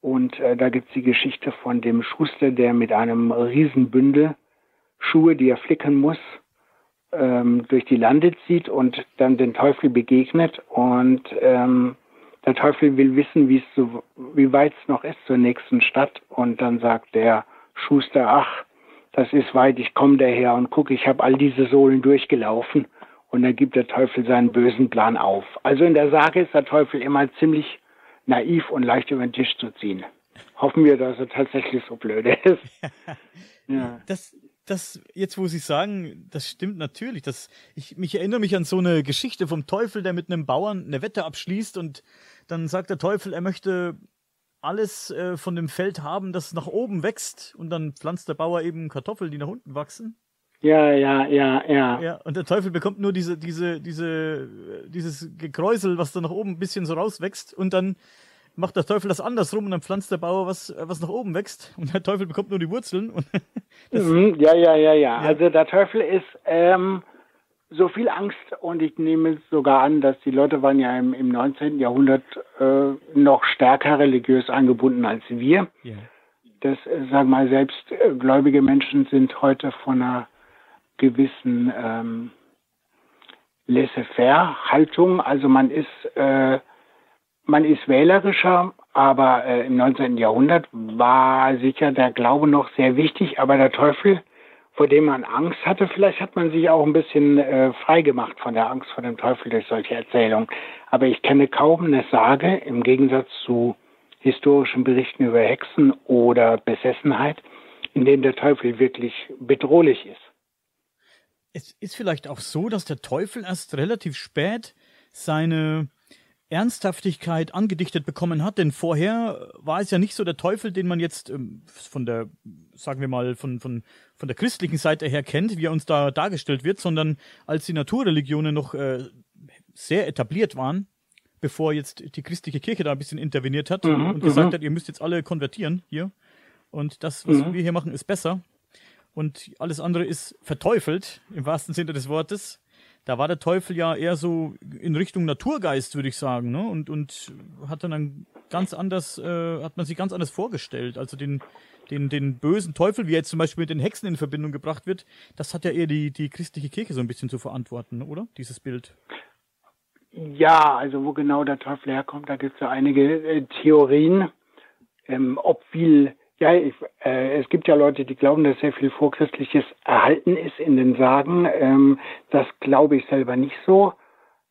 und äh, da gibt es die Geschichte von dem Schuster, der mit einem Riesenbündel Schuhe, die er flicken muss, ähm, durch die Lande zieht und dann den Teufel begegnet und ähm, der Teufel will wissen, wie es so, wie weit es noch ist zur nächsten Stadt. Und dann sagt der Schuster, ach, das ist weit, ich komme daher und guck, ich habe all diese Sohlen durchgelaufen. Und dann gibt der Teufel seinen bösen Plan auf. Also in der Sage ist der Teufel immer ziemlich naiv und leicht über den Tisch zu ziehen. Hoffen wir, dass er tatsächlich so blöd ist. [LAUGHS] ja. Das, das, jetzt wo Sie sagen, das stimmt natürlich. Das, ich, mich erinnere mich an so eine Geschichte vom Teufel, der mit einem Bauern eine Wette abschließt und dann sagt der Teufel, er möchte alles äh, von dem Feld haben, das nach oben wächst und dann pflanzt der Bauer eben Kartoffeln, die nach unten wachsen. Ja, ja, ja, ja. Ja, und der Teufel bekommt nur diese, diese, diese, dieses Gekräusel, was da nach oben ein bisschen so rauswächst und dann macht der Teufel das andersrum und dann pflanzt der Bauer was, was nach oben wächst und der Teufel bekommt nur die Wurzeln. [LAUGHS] mhm, ja, ja, ja, ja, Also der Teufel ist ähm, so viel Angst und ich nehme sogar an, dass die Leute waren ja im, im 19. Jahrhundert äh, noch stärker religiös angebunden als wir. Yeah. Das, äh, sag mal, selbst gläubige Menschen sind heute von einer gewissen ähm, Laissez-faire-Haltung. Also man ist äh, man ist wählerischer, aber äh, im 19. Jahrhundert war sicher der Glaube noch sehr wichtig, aber der Teufel vor dem man Angst hatte. Vielleicht hat man sich auch ein bisschen äh, frei gemacht von der Angst vor dem Teufel durch solche Erzählungen. Aber ich kenne kaum eine Sage, im Gegensatz zu historischen Berichten über Hexen oder Besessenheit, in dem der Teufel wirklich bedrohlich ist. Es ist vielleicht auch so, dass der Teufel erst relativ spät seine Ernsthaftigkeit angedichtet bekommen hat, denn vorher war es ja nicht so der Teufel, den man jetzt ähm, von der, sagen wir mal, von, von, von der christlichen Seite her kennt, wie er uns da dargestellt wird, sondern als die Naturreligionen noch äh, sehr etabliert waren, bevor jetzt die christliche Kirche da ein bisschen interveniert hat mhm, und gesagt mhm. hat, ihr müsst jetzt alle konvertieren hier und das, was mhm. wir hier machen, ist besser und alles andere ist verteufelt, im wahrsten Sinne des Wortes da war der Teufel ja eher so in Richtung Naturgeist, würde ich sagen, ne? Und, und hat dann ganz anders, äh, hat man sich ganz anders vorgestellt. Also den, den, den bösen Teufel, wie er jetzt zum Beispiel mit den Hexen in Verbindung gebracht wird, das hat ja eher die, die christliche Kirche so ein bisschen zu verantworten, oder? Dieses Bild. Ja, also wo genau der Teufel herkommt, da gibt es ja einige äh, Theorien. Ähm, ob viel Ja, ich, äh, es gibt ja Leute, die glauben, dass sehr viel Vorchristliches erhalten ist in den Sagen. Ähm, das glaube ich selber nicht so.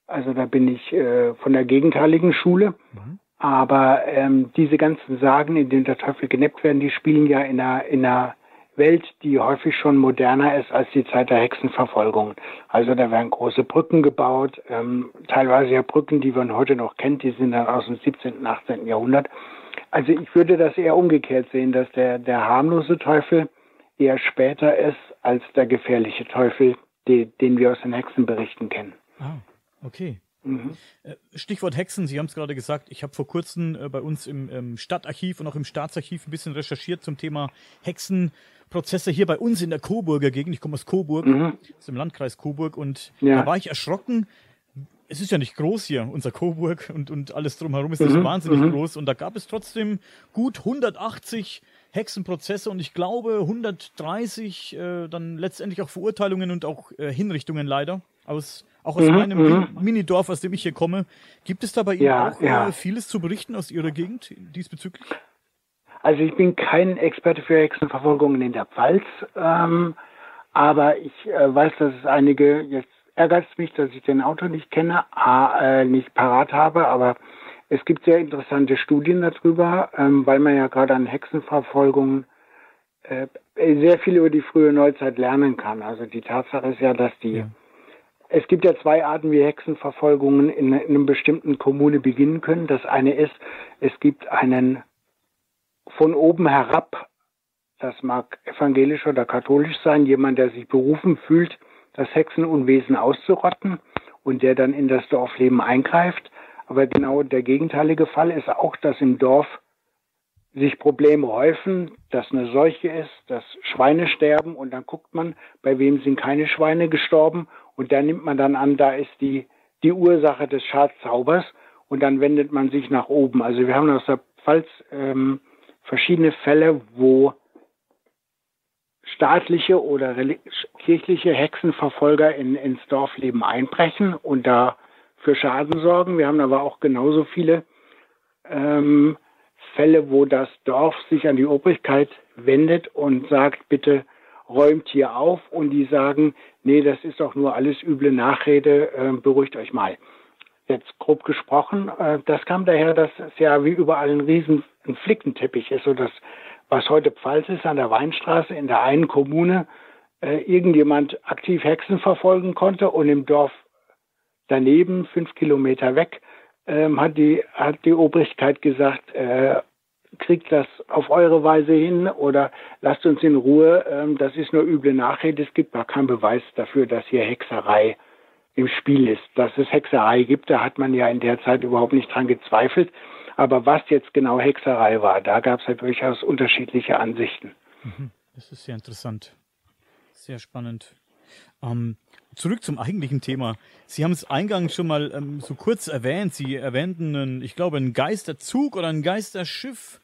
Also da bin ich äh, von der gegenteiligen Schule. Mhm. Aber ähm, diese ganzen Sagen, in denen der Teufel geneppt werden, die spielen ja in einer, in einer Welt, die häufig schon moderner ist als die Zeit der Hexenverfolgung. Also da werden große Brücken gebaut, ähm, teilweise ja Brücken, die man heute noch kennt, die sind dann aus dem 17., und 18. Jahrhundert. Also ich würde das eher umgekehrt sehen, dass der, der harmlose Teufel eher später ist als der gefährliche Teufel, die, den wir aus den Hexenberichten kennen. Ah, okay. Mhm. Äh, Stichwort Hexen, Sie haben es gerade gesagt, ich habe vor kurzem äh, bei uns im, Stadtarchiv und auch im Staatsarchiv ein bisschen recherchiert zum Thema Hexenprozesse hier bei uns in der Coburger Gegend. Ich komme aus Coburg, mhm. aus im Landkreis Coburg und ja. da war ich erschrocken. Es ist ja nicht groß hier, unser Coburg und, und alles drumherum ist nicht mhm. wahnsinnig mhm. groß und da gab es trotzdem gut 180 Hexenprozesse und ich glaube 130 äh, dann letztendlich auch Verurteilungen und auch äh, Hinrichtungen leider aus auch aus mhm, meinem mhm. Minidorf, aus dem ich hier komme. Gibt es da bei Ihnen ja, auch ja. Äh, vieles zu berichten aus Ihrer Gegend diesbezüglich? Also ich bin kein Experte für Hexenverfolgungen in der Pfalz, ähm, aber ich äh, weiß, dass es einige, jetzt ärgert es mich, dass ich den Autor nicht kenne, äh, nicht parat habe, aber es gibt sehr interessante Studien darüber, ähm, weil man ja gerade an Hexenverfolgungen äh, sehr viel über die frühe Neuzeit lernen kann. Also die Tatsache ist ja, dass die ja es gibt ja zwei Arten, wie Hexenverfolgungen in, in einer bestimmten Kommune beginnen können. Das eine ist, es gibt einen von oben herab, das mag evangelisch oder katholisch sein, jemand, der sich berufen fühlt, das Hexenunwesen auszurotten und der dann in das Dorfleben eingreift. Aber genau der gegenteilige Fall ist auch, dass im Dorf sich Probleme häufen, dass eine Seuche ist, dass Schweine sterben und dann guckt man, bei wem sind keine Schweine gestorben und da nimmt man dann an, da ist die, die Ursache des Schadzaubers und dann wendet man sich nach oben. Also wir haben aus der Pfalz ähm, verschiedene Fälle, wo staatliche oder kirchliche Hexenverfolger in, ins Dorfleben einbrechen und da für Schaden sorgen. Wir haben aber auch genauso viele ähm, Fälle, wo das Dorf sich an die Obrigkeit wendet und sagt, bitte räumt hier auf und die sagen, nee, das ist doch nur alles üble Nachrede, äh, beruhigt euch mal. Jetzt grob gesprochen, äh, das kam daher, dass es ja wie überall ein riesen ein Flickenteppich ist, so dass was heute Pfalz ist an der Weinstraße in der einen Kommune äh, irgendjemand aktiv Hexen verfolgen konnte und im Dorf daneben, fünf Kilometer weg, ähm, hat die hat die Obrigkeit gesagt, äh, kriegt das auf eure Weise hin oder lasst uns in Ruhe. Ähm, das ist nur üble Nachrede. Es gibt gar keinen Beweis dafür, dass hier Hexerei im Spiel ist. Dass es Hexerei gibt, da hat man ja in der Zeit überhaupt nicht dran gezweifelt. Aber was jetzt genau Hexerei war, da gab es ja durchaus unterschiedliche Ansichten. Mhm. Das ist sehr interessant. Sehr spannend. Ähm, zurück zum eigentlichen Thema. Sie haben es eingangs schon mal ähm, so kurz erwähnt. Sie erwähnten, einen, ich glaube, einen Geisterzug oder ein Geisterschiff.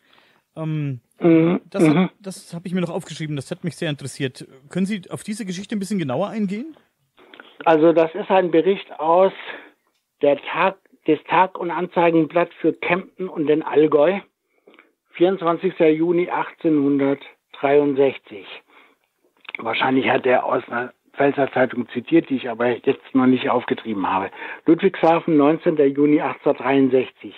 Ähm, mhm. Das, mhm. das habe ich mir noch aufgeschrieben. Das hat mich sehr interessiert. Können Sie auf diese Geschichte ein bisschen genauer eingehen? Also das ist ein Bericht aus der Tag, des Tag- und Anzeigenblatt für Kempten und den Allgäu, 24. Juni 1863. Wahrscheinlich hat er aus einer Pfälzer Zeitung zitiert, die ich aber jetzt noch nicht aufgetrieben habe. Ludwigshafen, 19. Juni 1863.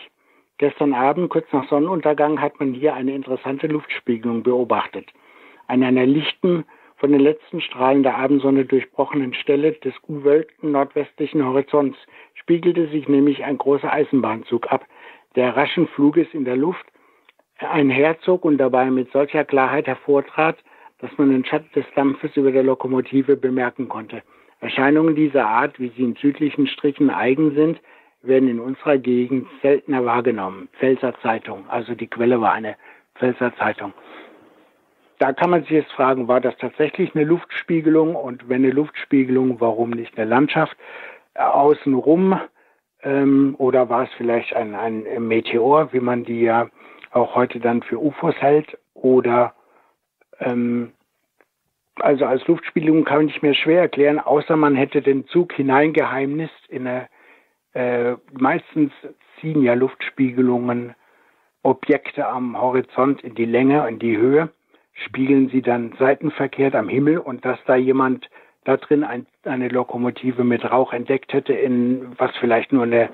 Gestern Abend, kurz nach Sonnenuntergang, hat man hier eine interessante Luftspiegelung beobachtet. An einer lichten, von den letzten Strahlen der Abendsonne durchbrochenen Stelle des gewölbten nordwestlichen Horizonts spiegelte sich nämlich ein großer Eisenbahnzug ab, der raschen Fluges in der Luft einherzog und dabei mit solcher Klarheit hervortrat, dass man den Schatten des Dampfes über der Lokomotive bemerken konnte. Erscheinungen dieser Art, wie sie in südlichen Strichen eigen sind, werden in unserer Gegend seltener wahrgenommen. Pfälzer Zeitung, also die Quelle war eine Pfälzer Zeitung. Da kann man sich jetzt fragen, war das tatsächlich eine Luftspiegelung? Und wenn eine Luftspiegelung, warum nicht eine Landschaft außenrum? Ähm, oder war es vielleicht ein, ein Meteor, wie man die ja auch heute dann für UFOs hält? Oder ähm, also als Luftspiegelung kann ich mir schwer erklären, außer man hätte den Zug hineingeheimnist in eine äh, meistens ziehen ja Luftspiegelungen Objekte am Horizont in die Länge, in die Höhe, spiegeln sie dann seitenverkehrt am Himmel und dass da jemand da drin ein, eine Lokomotive mit Rauch entdeckt hätte, in was vielleicht nur eine,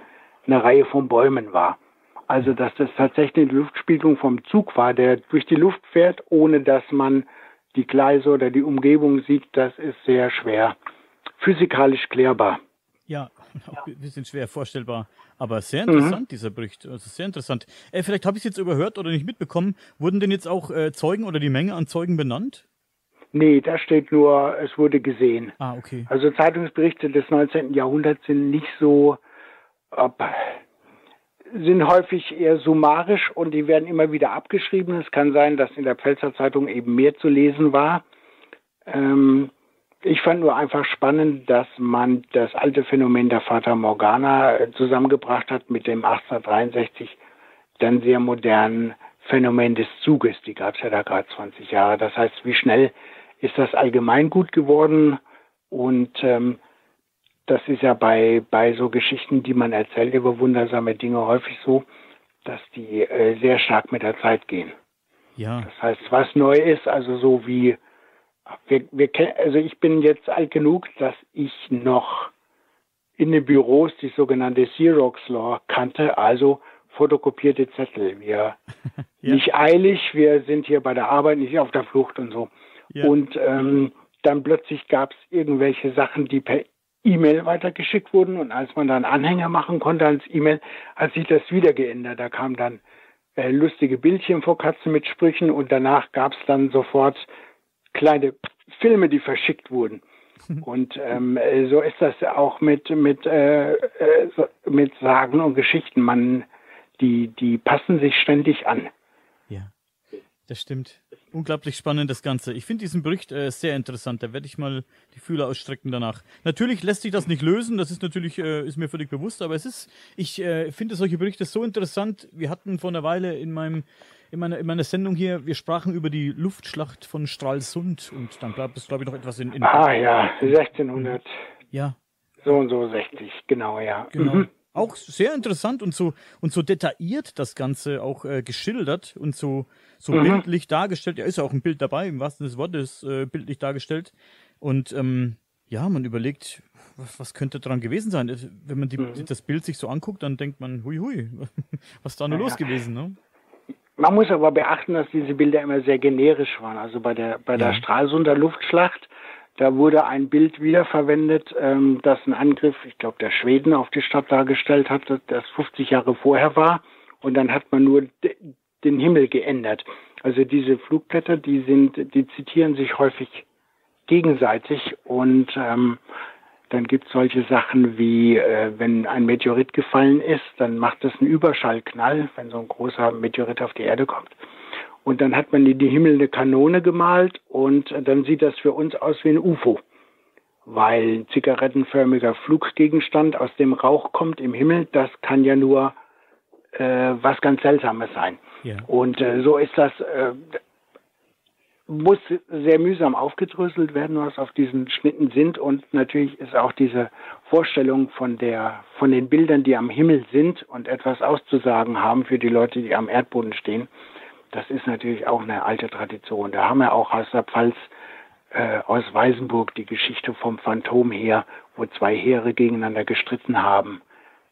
eine Reihe von Bäumen war. Also dass das tatsächlich eine Luftspiegelung vom Zug war, der durch die Luft fährt, ohne dass man die Gleise oder die Umgebung sieht, das ist sehr schwer physikalisch klärbar. Ja, auch ein bisschen schwer vorstellbar. Aber sehr interessant, mhm. dieser Bericht. Also sehr interessant. Äh, vielleicht habe ich es jetzt überhört oder nicht mitbekommen. Wurden denn jetzt auch äh, Zeugen oder die Menge an Zeugen benannt? Nee, da steht nur, es wurde gesehen. Ah, okay. Also Zeitungsberichte des 19. Jahrhunderts sind nicht so, ob, sind häufig eher summarisch und die werden immer wieder abgeschrieben. Es kann sein, dass in der Pfälzer Zeitung eben mehr zu lesen war. Ähm, ich fand nur einfach spannend, dass man das alte Phänomen der Fata Morgana äh, zusammengebracht hat mit dem 1863 dann sehr modernen Phänomen des Zuges. Die gab es ja da gerade 20 Jahre. Das heißt, wie schnell ist das allgemein gut geworden? Und ähm, das ist ja bei, bei so Geschichten, die man erzählt über wundersame Dinge häufig so, dass die äh, sehr stark mit der Zeit gehen. Ja. Das heißt, was neu ist, also so wie wir, wir, also ich bin jetzt alt genug, dass ich noch in den Büros die sogenannte Xerox Law kannte, also fotokopierte Zettel. Wir [LAUGHS] ja. nicht eilig, wir sind hier bei der Arbeit, nicht auf der Flucht und so. Ja. Und ähm, dann plötzlich gab es irgendwelche Sachen, die per E-Mail weitergeschickt wurden und als man dann Anhänger machen konnte als E-Mail, hat sich das wieder geändert. Da kamen dann äh, lustige Bildchen vor Katzen mit Sprüchen und danach gab es dann sofort kleine Filme, die verschickt wurden. [LAUGHS] Und ähm, so ist das auch mit mit äh, äh mit Sagen und Geschichten. Man die die passen sich ständig an. Ja, das stimmt. Unglaublich spannend das Ganze. Ich finde diesen Bericht äh, sehr interessant. Da werde ich mal die Fühler ausstrecken danach. Natürlich lässt sich das nicht lösen. Das ist natürlich äh, ist mir völlig bewusst. Aber es ist ich äh, finde solche Berichte so interessant. Wir hatten vor einer Weile in meinem in meiner, in meiner Sendung hier, wir sprachen über die Luftschlacht von Stralsund und dann gab es, glaube ich, noch etwas in, in. Ah ja, 1600. Ja. So und so 60, genau, ja. Genau. Mhm. Auch sehr interessant und so und so detailliert das Ganze auch äh, geschildert und so, so mhm. bildlich dargestellt. Ja, ist ja auch ein Bild dabei, im wahrsten des Wortes äh, bildlich dargestellt. Und ähm, ja, man überlegt, was, was, könnte daran gewesen sein? Wenn man die, mhm. das Bild sich so anguckt, dann denkt man, hui hui, [LAUGHS] was ist da nur ja, los gewesen, ne? Man muss aber beachten, dass diese Bilder immer sehr generisch waren. Also bei der, bei der Stralsunder Luftschlacht, da wurde ein Bild wiederverwendet, ähm, das ein Angriff, ich glaube, der Schweden auf die Stadt dargestellt hat, das 50 Jahre vorher war. Und dann hat man nur den Himmel geändert. Also diese Flugblätter, die sind, die zitieren sich häufig gegenseitig und ähm, dann gibt es solche Sachen wie, äh, wenn ein Meteorit gefallen ist, dann macht das einen Überschallknall, wenn so ein großer Meteorit auf die Erde kommt. Und dann hat man in die Himmel eine Kanone gemalt und dann sieht das für uns aus wie ein UFO, weil ein zigarettenförmiger Fluggegenstand aus dem Rauch kommt im Himmel, das kann ja nur äh, was ganz Seltsames sein. Ja. Und äh, so ist das, äh, muss sehr mühsam aufgedröselt werden, was auf diesen Schnitten sind. Und natürlich ist auch diese Vorstellung von der, von den Bildern, die am Himmel sind und etwas auszusagen haben für die Leute, die am Erdboden stehen. Das ist natürlich auch eine alte Tradition. Da haben wir auch aus der Pfalz, äh, aus Weißenburg die Geschichte vom Phantomheer, wo zwei Heere gegeneinander gestritten haben.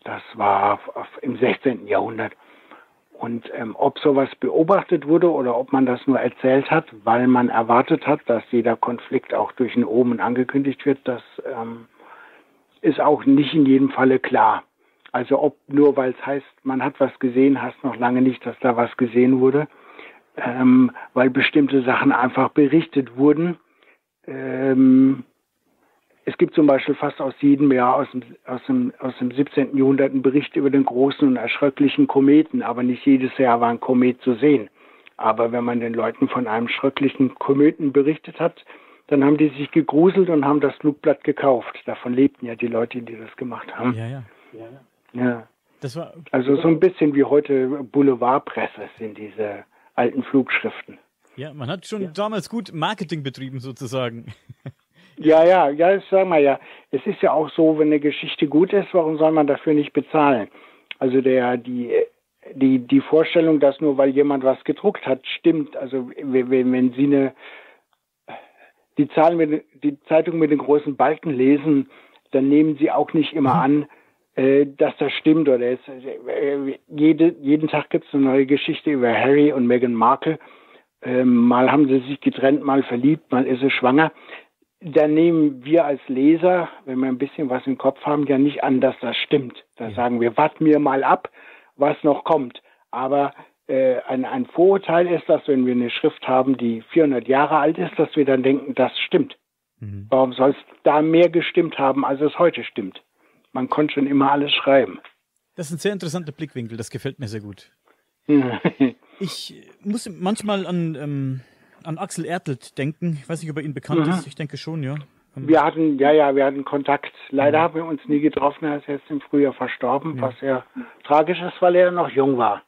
Das war im 16. Jahrhundert. Und ähm, ob sowas beobachtet wurde oder ob man das nur erzählt hat, weil man erwartet hat, dass jeder Konflikt auch durch einen Omen angekündigt wird, das ähm, ist auch nicht in jedem Falle klar. Also ob nur weil es heißt, man hat was gesehen, heißt noch lange nicht, dass da was gesehen wurde, ähm, weil bestimmte Sachen einfach berichtet wurden. Ähm, es gibt zum Beispiel fast aus jedem Jahr aus dem, aus, dem, aus dem 17. Jahrhundert einen Bericht über den großen und erschröcklichen Kometen, aber nicht jedes Jahr war ein Komet zu sehen. Aber wenn man den Leuten von einem schrecklichen Kometen berichtet hat, dann haben die sich gegruselt und haben das Flugblatt gekauft. Davon lebten ja die Leute, die das gemacht haben. Ja, ja. ja. ja. Das war, also so ein bisschen wie heute Boulevardpresse sind diese alten Flugschriften. Ja, man hat schon ja. damals gut Marketing betrieben sozusagen. [LAUGHS] Ja, ja, ja, das sagen wir ja. Es ist ja auch so, wenn eine Geschichte gut ist, warum soll man dafür nicht bezahlen? Also der, die, die, die Vorstellung, dass nur weil jemand was gedruckt hat, stimmt. Also wenn, wenn Sie eine, die, Zahlen mit, die Zeitung mit den großen Balken lesen, dann nehmen Sie auch nicht immer mhm. an, äh, dass das stimmt. Oder es, äh, jede, jeden Tag gibt es eine neue Geschichte über Harry und Meghan Markle. Äh, mal haben sie sich getrennt, mal verliebt, mal ist sie schwanger. Da nehmen wir als Leser, wenn wir ein bisschen was im Kopf haben, ja nicht an, dass das stimmt. Da ja. sagen wir, warten wir mal ab, was noch kommt. Aber äh, ein, ein Vorurteil ist, dass wenn wir eine Schrift haben, die 400 Jahre alt ist, dass wir dann denken, das stimmt. Mhm. Warum soll es da mehr gestimmt haben, als es heute stimmt? Man konnte schon immer alles schreiben. Das ist ein sehr interessanter Blickwinkel, das gefällt mir sehr gut. [LAUGHS] ich muss manchmal an, ähm, an Axel Ertelt denken. Ich weiß nicht, ob er Ihnen bekannt mhm. ist. Ich denke schon, ja. Wir hatten, ja, ja, wir hatten Kontakt. Leider mhm. haben wir uns nie getroffen. Er ist jetzt im Frühjahr verstorben, ja. was sehr tragisch ist, weil er noch jung war.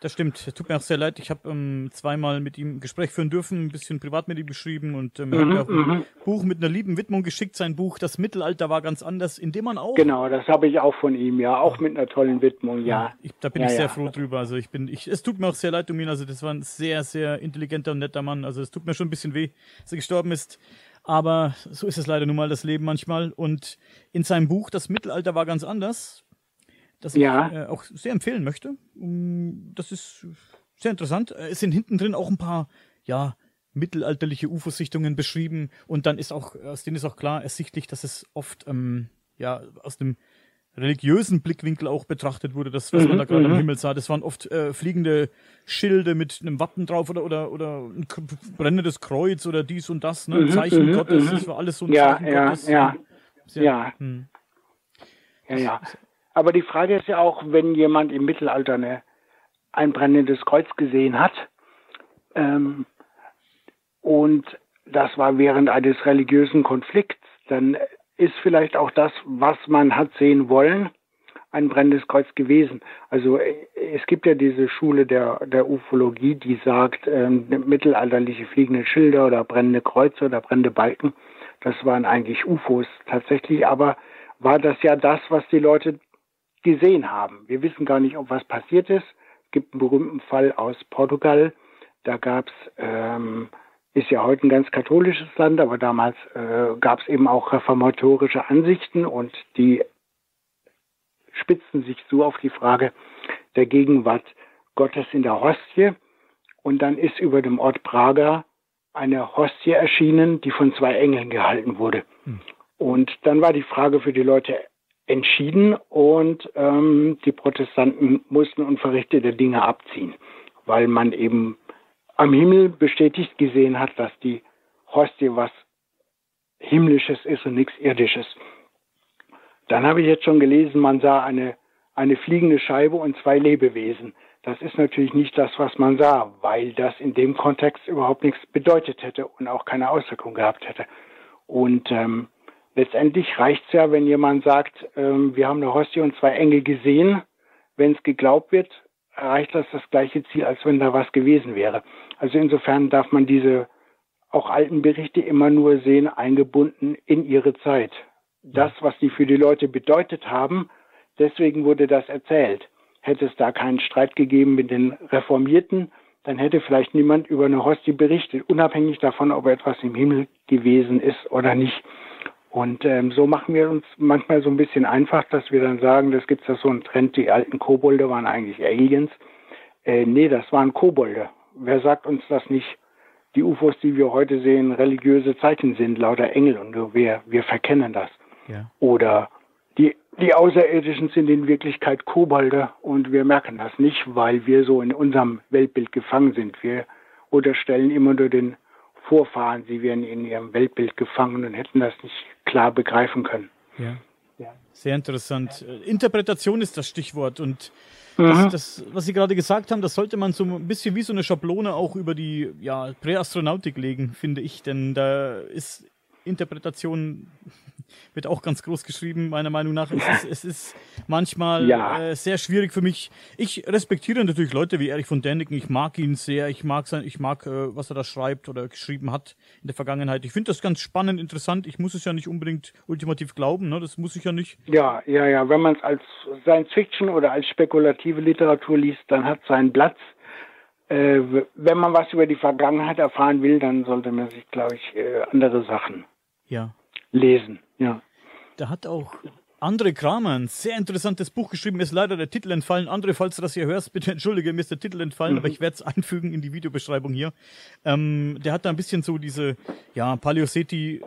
Das stimmt. Tut mir auch sehr leid. Ich habe ähm, zweimal mit ihm ein Gespräch führen dürfen, ein bisschen privat mit ihm geschrieben und ähm, mhm, hat mir auch ein mhm. Buch mit einer lieben Widmung geschickt. Sein Buch Das Mittelalter war ganz anders, in dem man auch. Genau, das habe ich auch von ihm, ja, auch mit einer tollen Widmung, ja. Ich, da bin ja, ich sehr ja. froh drüber. Also ich bin, ich, es tut mir auch sehr leid um ihn. Also das war ein sehr, sehr intelligenter und netter Mann. Also es tut mir schon ein bisschen weh, dass er gestorben ist. Aber so ist es leider nun mal das Leben manchmal. Und in seinem Buch Das Mittelalter war ganz anders das ja. ich äh, auch sehr empfehlen möchte. Das ist sehr interessant. Es sind hinten drin auch ein paar, ja, mittelalterliche UFO-Sichtungen beschrieben und dann ist auch, aus denen ist auch klar ersichtlich, dass es oft, ähm, ja, aus dem religiösen Blickwinkel auch betrachtet wurde, das, was mhm, man da gerade am mhm. Himmel sah. Das waren oft äh, fliegende Schilde mit einem Wappen drauf oder, oder, oder ein brennendes Kreuz oder dies und das, ne? Mhm, Zeichen mhm, Gottes, mhm. das war alles so ein ja, Zeichen ja, Gottes. Ja, sehr, ja. Hm. Ja, ja. Aber die Frage ist ja auch, wenn jemand im Mittelalter eine, ein brennendes Kreuz gesehen hat, ähm, und das war während eines religiösen Konflikts, dann ist vielleicht auch das, was man hat sehen wollen, ein brennendes Kreuz gewesen. Also äh, es gibt ja diese Schule der, der Ufologie, die sagt, ähm, mittelalterliche fliegende Schilder oder brennende Kreuze oder brennende Balken, das waren eigentlich UFOs tatsächlich, aber war das ja das, was die Leute gesehen haben. Wir wissen gar nicht, ob was passiert ist. Es gibt einen berühmten Fall aus Portugal. Da gab es, ähm, ist ja heute ein ganz katholisches Land, aber damals äh, gab es eben auch reformatorische Ansichten und die spitzten sich so auf die Frage der Gegenwart Gottes in der Hostie. Und dann ist über dem Ort Praga eine Hostie erschienen, die von zwei Engeln gehalten wurde. Hm. Und dann war die Frage für die Leute, entschieden und ähm, die Protestanten mussten unverrichtete Dinge abziehen, weil man eben am Himmel bestätigt gesehen hat, dass die Hostie was Himmlisches ist und nichts Irdisches. Dann habe ich jetzt schon gelesen, man sah eine, eine fliegende Scheibe und zwei Lebewesen. Das ist natürlich nicht das, was man sah, weil das in dem Kontext überhaupt nichts bedeutet hätte und auch keine Auswirkung gehabt hätte. Und ähm, letztendlich reicht es ja, wenn jemand sagt, ähm, wir haben eine Hostie und zwei Engel gesehen. Wenn es geglaubt wird, erreicht das das gleiche Ziel, als wenn da was gewesen wäre. Also insofern darf man diese auch alten Berichte immer nur sehen, eingebunden in ihre Zeit. Das, was die für die Leute bedeutet haben, deswegen wurde das erzählt. Hätte es da keinen Streit gegeben mit den Reformierten, dann hätte vielleicht niemand über eine Hostie berichtet, unabhängig davon, ob etwas im Himmel gewesen ist oder nicht. Und ähm, so machen wir uns manchmal so ein bisschen einfach, dass wir dann sagen, das gibt es so einen Trend, die alten Kobolde waren eigentlich Aliens. Äh, nee, das waren Kobolde. Wer sagt uns das nicht? Die UFOs, die wir heute sehen, religiöse Zeichen sind, lauter Engel und wir, wir verkennen das. Ja. Oder die, die Außerirdischen sind in Wirklichkeit Kobolde und wir merken das nicht, weil wir so in unserem Weltbild gefangen sind. Wir unterstellen immer nur den Vorfahren, sie wären in ihrem Weltbild gefangen und hätten das nicht klar begreifen können. Ja. ja. Sehr interessant. Äh, Interpretation ist das Stichwort und mhm. das, das, was Sie gerade gesagt haben, das sollte man so ein bisschen wie so eine Schablone auch über die ja, Präastronautik legen, finde ich, denn da ist Interpretation wird auch ganz groß geschrieben, meiner Meinung nach. Es ist, es ist manchmal ja. äh, sehr schwierig für mich. Ich respektiere natürlich Leute wie Erich von Däniken. Ich mag ihn sehr. Ich mag sein, ich mag, äh, was er da schreibt oder geschrieben hat in der Vergangenheit. Ich finde das ganz spannend, interessant. Ich muss es ja nicht unbedingt ultimativ glauben. Ne? Das muss ich ja nicht. Ja, ja, ja. Wenn man es als Science Fiction oder als spekulative Literatur liest, dann hat seinen Platz äh, wenn man was über die Vergangenheit erfahren will, dann sollte man sich, glaube ich, äh, andere Sachen ja. Lesen. Ja. Da hat auch André Kramer ein sehr interessantes Buch geschrieben. Mir ist leider der Titel entfallen. André, falls du das hier hörst, bitte entschuldige, mir ist der Titel entfallen, mhm. aber ich werde es einfügen in die Videobeschreibung hier. Ähm, der hat da ein bisschen so diese, ja, Paleoseti,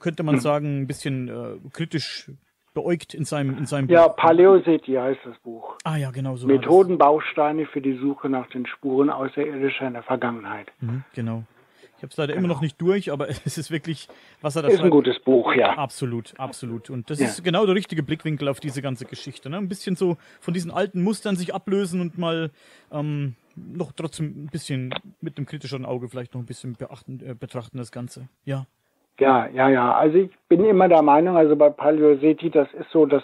könnte man mhm. sagen, ein bisschen äh, kritisch beäugt in seinem, in seinem Ja, Paleoseti heißt das Buch. Ah ja, genau so. Methodenbausteine für die Suche nach den Spuren außerirdischer in der Vergangenheit. Mhm, genau. Ich habe es leider genau. immer noch nicht durch, aber [LAUGHS] es ist wirklich, was er da Ist schreibt. ein gutes Buch, ja. Absolut, absolut. Und das ja. ist genau der richtige Blickwinkel auf diese ganze Geschichte. Ne? Ein bisschen so von diesen alten Mustern sich ablösen und mal ähm, noch trotzdem ein bisschen mit einem kritischeren Auge vielleicht noch ein bisschen beachten, äh, betrachten das Ganze. Ja. Ja, ja, ja. Also ich bin immer der Meinung, also bei Paleoseti, das ist so, das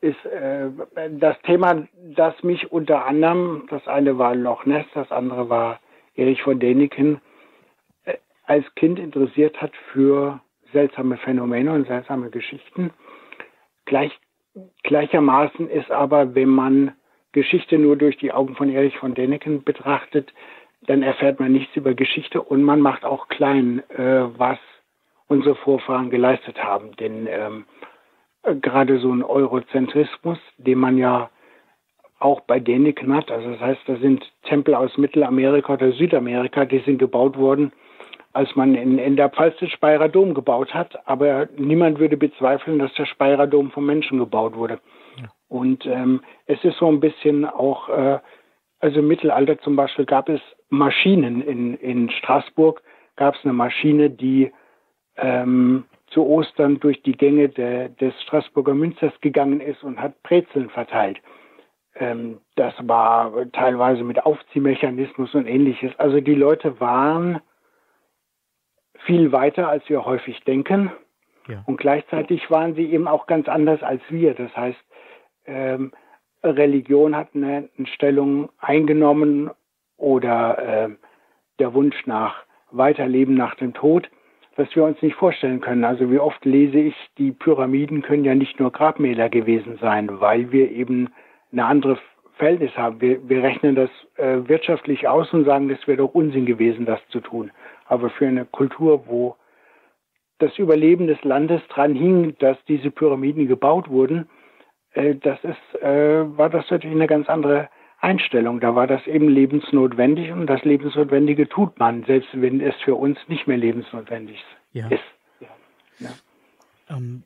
ist äh, das Thema, das mich unter anderem, das eine war Loch Ness, das andere war Erich von Däniken, als Kind interessiert hat für seltsame Phänomene und seltsame Geschichten. Gleich, gleichermaßen ist aber, wenn man Geschichte nur durch die Augen von Erich von Däniken betrachtet, dann erfährt man nichts über Geschichte und man macht auch klein, äh, was unsere Vorfahren geleistet haben. Denn ähm, gerade so ein Eurozentrismus, den man ja auch bei Däniken hat, also das heißt, da sind Tempel aus Mittelamerika oder Südamerika, die sind gebaut worden, als man in, in der Pfalz den Speyerer Dom gebaut hat, aber niemand würde bezweifeln, dass der Speyerer Dom vom Menschen gebaut wurde. Ja. Und ähm, es ist so ein bisschen auch, äh, also im Mittelalter zum Beispiel gab es Maschinen in, in Straßburg, gab es eine Maschine, die ähm, zu Ostern durch die Gänge der, des Straßburger Münsters gegangen ist und hat Brezeln verteilt. Ähm, das war teilweise mit Aufziehmechanismus und ähnliches. Also die Leute waren viel weiter, als wir häufig denken. Ja. Und gleichzeitig waren sie eben auch ganz anders als wir. Das heißt, ähm, Religion hat eine, eine, Stellung eingenommen oder äh, der Wunsch nach Weiterleben nach dem Tod was wir uns nicht vorstellen können. Also wie oft lese ich, die Pyramiden können ja nicht nur Grabmäler gewesen sein, weil wir eben eine andere Verhältnis haben. Wir, wir rechnen das äh, wirtschaftlich aus und sagen, es wäre doch Unsinn gewesen, das zu tun. Aber für eine Kultur, wo das Überleben des Landes dran hing, dass diese Pyramiden gebaut wurden, äh, das ist, äh, war das natürlich eine ganz andere Einstellung. Da war das eben lebensnotwendig und das Lebensnotwendige tut man, selbst wenn es für uns nicht mehr lebensnotwendig ja. ist. Ja. Ähm,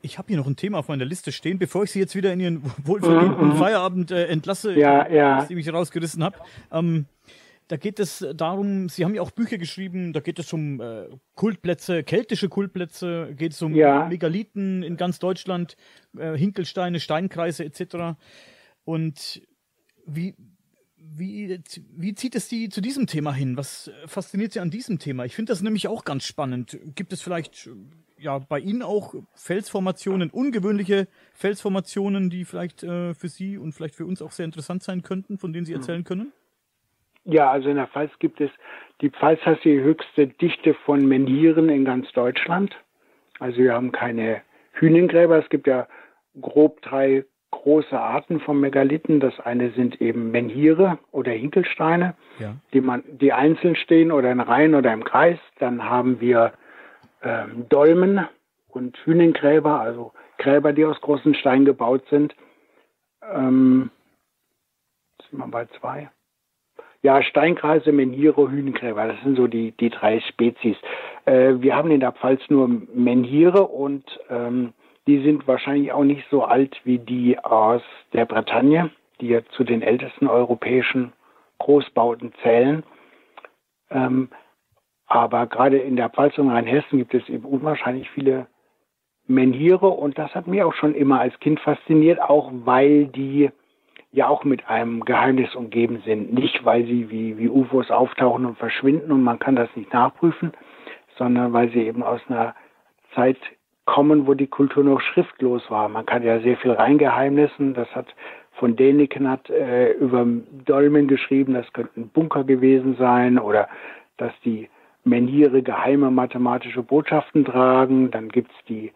ich habe hier noch ein Thema auf meiner Liste stehen, bevor ich Sie jetzt wieder in Ihren wohlverdienten mhm. Feierabend äh, entlasse, ja, ja. die mich rausgerissen habe. Ähm, da geht es darum, Sie haben ja auch Bücher geschrieben, da geht es um äh, Kultplätze, keltische Kultplätze, geht es um ja. Megalithen in ganz Deutschland, äh, Hinkelsteine, Steinkreise etc. Und wie, wie, wie zieht es Sie zu diesem Thema hin? Was fasziniert Sie an diesem Thema? Ich finde das nämlich auch ganz spannend. Gibt es vielleicht ja bei Ihnen auch Felsformationen, ungewöhnliche Felsformationen, die vielleicht äh, für Sie und vielleicht für uns auch sehr interessant sein könnten, von denen Sie erzählen können? Ja, also in der Pfalz gibt es, die Pfalz hat die höchste Dichte von Menhiren in ganz Deutschland. Also wir haben keine Hünengräber. Es gibt ja grob drei große Arten von Megalithen. Das eine sind eben Menhire oder Hinkelsteine, ja. die man, die einzeln stehen oder in Reihen oder im Kreis. Dann haben wir ähm, Dolmen und Hünengräber, also Gräber, die aus großen Steinen gebaut sind. Ähm, sind wir bei zwei. Ja, Steinkreise, Menhire, Hünengräber, das sind so die, die drei Spezies. Äh, wir haben in der Pfalz nur Menhire und ähm, die sind wahrscheinlich auch nicht so alt wie die aus der Bretagne, die ja zu den ältesten europäischen Großbauten zählen. Ähm, aber gerade in der Pfalz und Rheinhessen gibt es eben unwahrscheinlich viele Menhire und das hat mich auch schon immer als Kind fasziniert, auch weil die ja auch mit einem Geheimnis umgeben sind. Nicht, weil sie wie, wie UFOs auftauchen und verschwinden und man kann das nicht nachprüfen, sondern weil sie eben aus einer Zeit kommen, wo die Kultur noch schriftlos war. Man kann ja sehr viel reingeheimnissen. Das hat von Däniken hat äh, über Dolmen geschrieben, das könnten Bunker gewesen sein oder dass die Menhire geheime mathematische Botschaften tragen. Dann gibt es die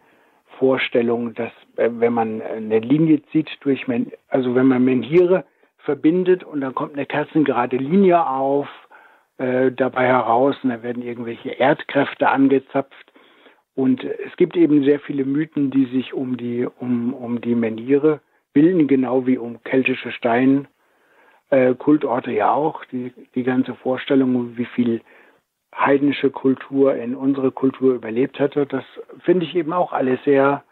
Vorstellung, dass äh, wenn man eine Linie zieht durch, also wenn man Menhire verbindet und dann kommt eine kerzengerade Linie auf, äh, dabei heraus und da werden irgendwelche Erdkräfte angezapft. Und es gibt eben sehr viele Mythen, die sich um die, um, um die Menhire bilden, genau wie um keltische Steinkultorte äh, ja auch. Die, die ganze Vorstellung, wie viel heidnische Kultur in unsere Kultur überlebt hatte, das finde ich eben auch alles sehr,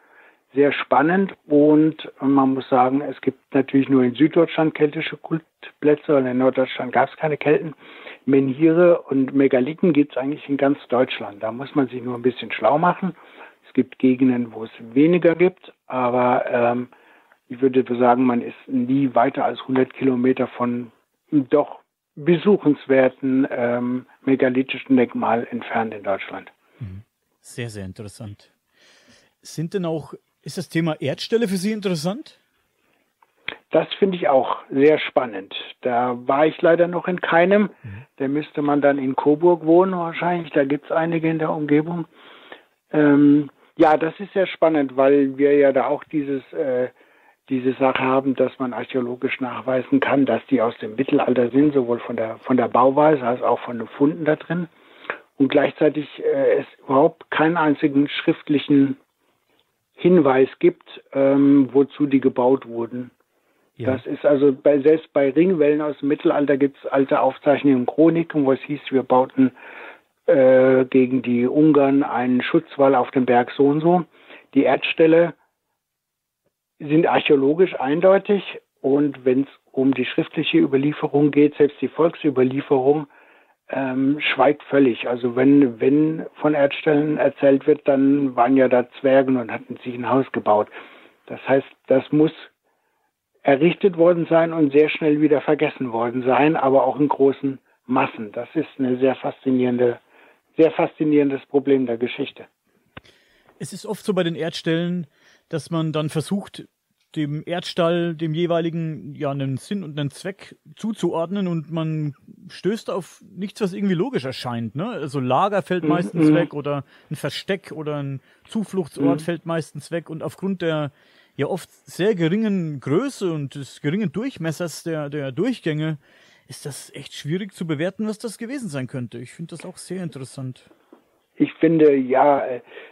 sehr spannend. Und man muss sagen, es gibt natürlich nur in Süddeutschland keltische Kultplätze und in Norddeutschland gab es keine Kelten. Menhire und Megalithen gibt es eigentlich in ganz Deutschland. Da muss man sich nur ein bisschen schlau machen. Es gibt Gegenden, wo es weniger gibt, aber ähm, ich würde sagen, man ist nie weiter als 100 Kilometer von doch besuchenswerten ähm, megalithischen Denkmal entfernt in Deutschland. Mhm. Sehr, sehr interessant. Sind denn auch, ist das Thema Erdstelle für Sie interessant? Das finde ich auch sehr spannend. Da war ich leider noch in keinem. Mhm. Da müsste man dann in Coburg wohnen wahrscheinlich. Da gibt es einige in der Umgebung. Ähm, ja, das ist sehr spannend, weil wir ja da auch dieses äh, diese Sache haben, dass man archäologisch nachweisen kann, dass die aus dem Mittelalter sind, sowohl von der, von der Bauweise als auch von den Funden da drin. Und gleichzeitig äh, es überhaupt keinen einzigen schriftlichen Hinweis gibt, ähm, wozu die gebaut wurden. Ja. Das ist also bei, selbst bei Ringwellen aus dem Mittelalter gibt es alte Aufzeichnungen und Chroniken, wo es hieß, wir bauten äh, gegen die Ungarn einen Schutzwall auf dem Berg so und so. Die Erdstelle sind archäologisch eindeutig und wenn es um die schriftliche Überlieferung geht, selbst die Volksüberlieferung, ähm, schweigt völlig. Also wenn, wenn von Erdstellen erzählt wird, dann waren ja da Zwergen und hatten sich ein Haus gebaut. Das heißt, das muss errichtet worden sein und sehr schnell wieder vergessen worden sein, aber auch in großen Massen. Das ist eine sehr faszinierende, sehr faszinierendes Problem der Geschichte. Es ist oft so bei den Erdstellen, dass man dann versucht, dem Erdstall, dem jeweiligen, ja, einen Sinn und einen Zweck zuzuordnen und man stößt auf nichts, was irgendwie logisch erscheint, ne? Also Lager fällt mhm. meistens mhm. weg oder ein Versteck oder ein Zufluchtsort mhm. fällt meistens weg und aufgrund der ja oft sehr geringen Größe und des geringen Durchmessers der, der Durchgänge ist das echt schwierig zu bewerten, was das gewesen sein könnte. Ich finde das auch sehr interessant. Ich finde, ja,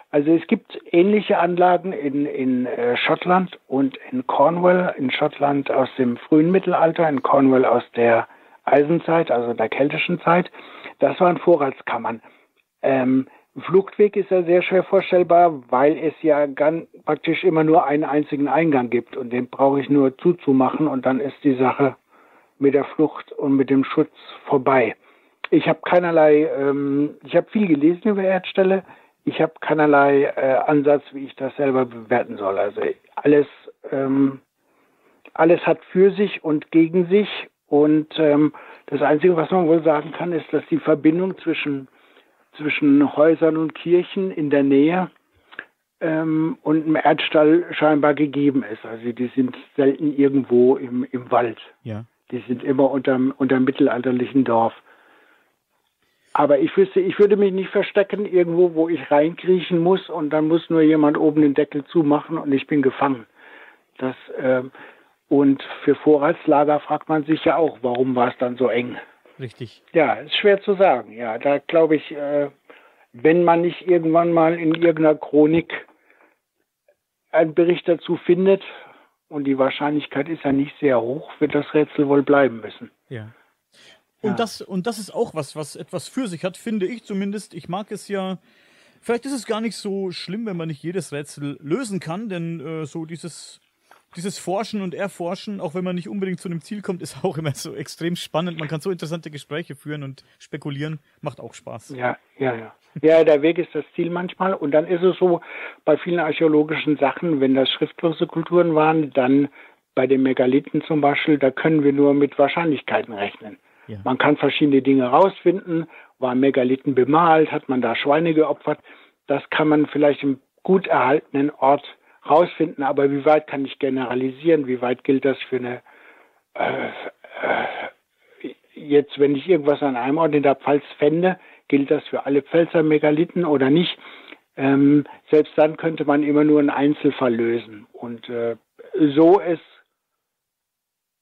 also es gibt ähnliche Anlagen in, in äh, Schottland und in Cornwall, in Schottland aus dem frühen Mittelalter, in Cornwall aus der Eisenzeit, also der keltischen Zeit. Das waren Vorratskammern. Ähm, Fluchtweg ist ja sehr schwer vorstellbar, weil es ja ganz, praktisch immer nur einen einzigen Eingang gibt und den brauche ich nur zuzumachen und dann ist die Sache mit der Flucht und mit dem Schutz vorbei. Ich habe keinerlei, ähm, ich habe viel gelesen über Erdstelle. Ich habe keinerlei äh, Ansatz, wie ich das selber bewerten soll. Also alles, ähm, alles hat für sich und gegen sich. Und ähm, das Einzige, was man wohl sagen kann, ist, dass die Verbindung zwischen, zwischen Häusern und Kirchen in der Nähe ähm, und im Erdstall scheinbar gegeben ist. Also die sind selten irgendwo im, im Wald. Ja. Die sind immer unterm, unterm mittelalterlichen Dorf. Aber ich wüsste, ich würde mich nicht verstecken irgendwo, wo ich reinkriechen muss und dann muss nur jemand oben den Deckel zumachen und ich bin gefangen. Das, äh, und für Vorratslager fragt man sich ja auch, warum war es dann so eng? Richtig. Ja, ist schwer zu sagen. Ja, da glaube ich, äh, wenn man nicht irgendwann mal in irgendeiner Chronik einen Bericht dazu findet, und die Wahrscheinlichkeit ist ja nicht sehr hoch, wird das Rätsel wohl bleiben müssen. Ja. Und, ja. das, und das ist auch was, was etwas für sich hat, finde ich zumindest. Ich mag es ja. Vielleicht ist es gar nicht so schlimm, wenn man nicht jedes Rätsel lösen kann, denn äh, so dieses, dieses Forschen und Erforschen, auch wenn man nicht unbedingt zu einem Ziel kommt, ist [LAUGHS] auch immer so extrem spannend. Man kann so interessante Gespräche führen und spekulieren, macht auch Spaß. Ja, ja, ja. Ja, der Weg ist das Ziel manchmal. Und dann ist es so, bei vielen archäologischen Sachen, wenn das schriftlose Kulturen waren, dann bei den Megalithen zum Beispiel, da können wir nur mit Wahrscheinlichkeiten rechnen. Ja. Man kann verschiedene Dinge rausfinden. War Megalithen bemalt? Hat man da Schweine geopfert? Das kann man vielleicht gut erhaltenen Ort rausfinden. Aber wie weit kann ich generalisieren? Wie weit gilt das für eine äh, äh, jetzt, wenn ich irgendwas an einem Ort in der Pfalz fände, gilt das für alle Pfälzer Megalithen oder nicht? Ähm, selbst dann könnte man immer nur einen Einzelfall lösen. Und äh, so ist,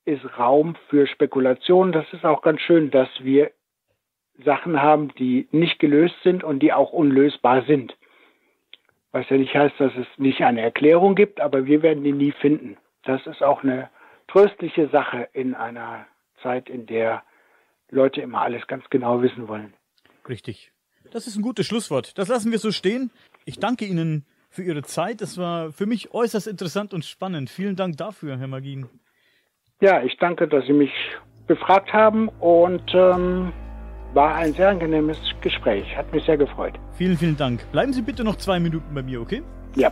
ist Raum für Spekulation. Das ist auch ganz schön, dass wir Sachen haben, die nicht gelöst sind und die auch unlösbar sind. Was ja nicht heißt, dass es nicht eine Erklärung gibt, aber wir werden die nie finden. Das ist auch eine tröstliche Sache in einer Zeit, in der Leute immer alles ganz genau wissen wollen. Richtig. Das ist ein gutes Schlusswort. Das lassen wir so stehen. Ich danke Ihnen für Ihre Zeit. Das war für mich äußerst interessant und spannend. Vielen Dank dafür, Herr Magin. Ja, ich danke, dass Sie mich befragt haben und ähm, war ein sehr angenehmes Gespräch. Hat mich sehr gefreut. Vielen, vielen Dank. Bleiben Sie bitte noch zwei Minuten bei mir, okay? Ja.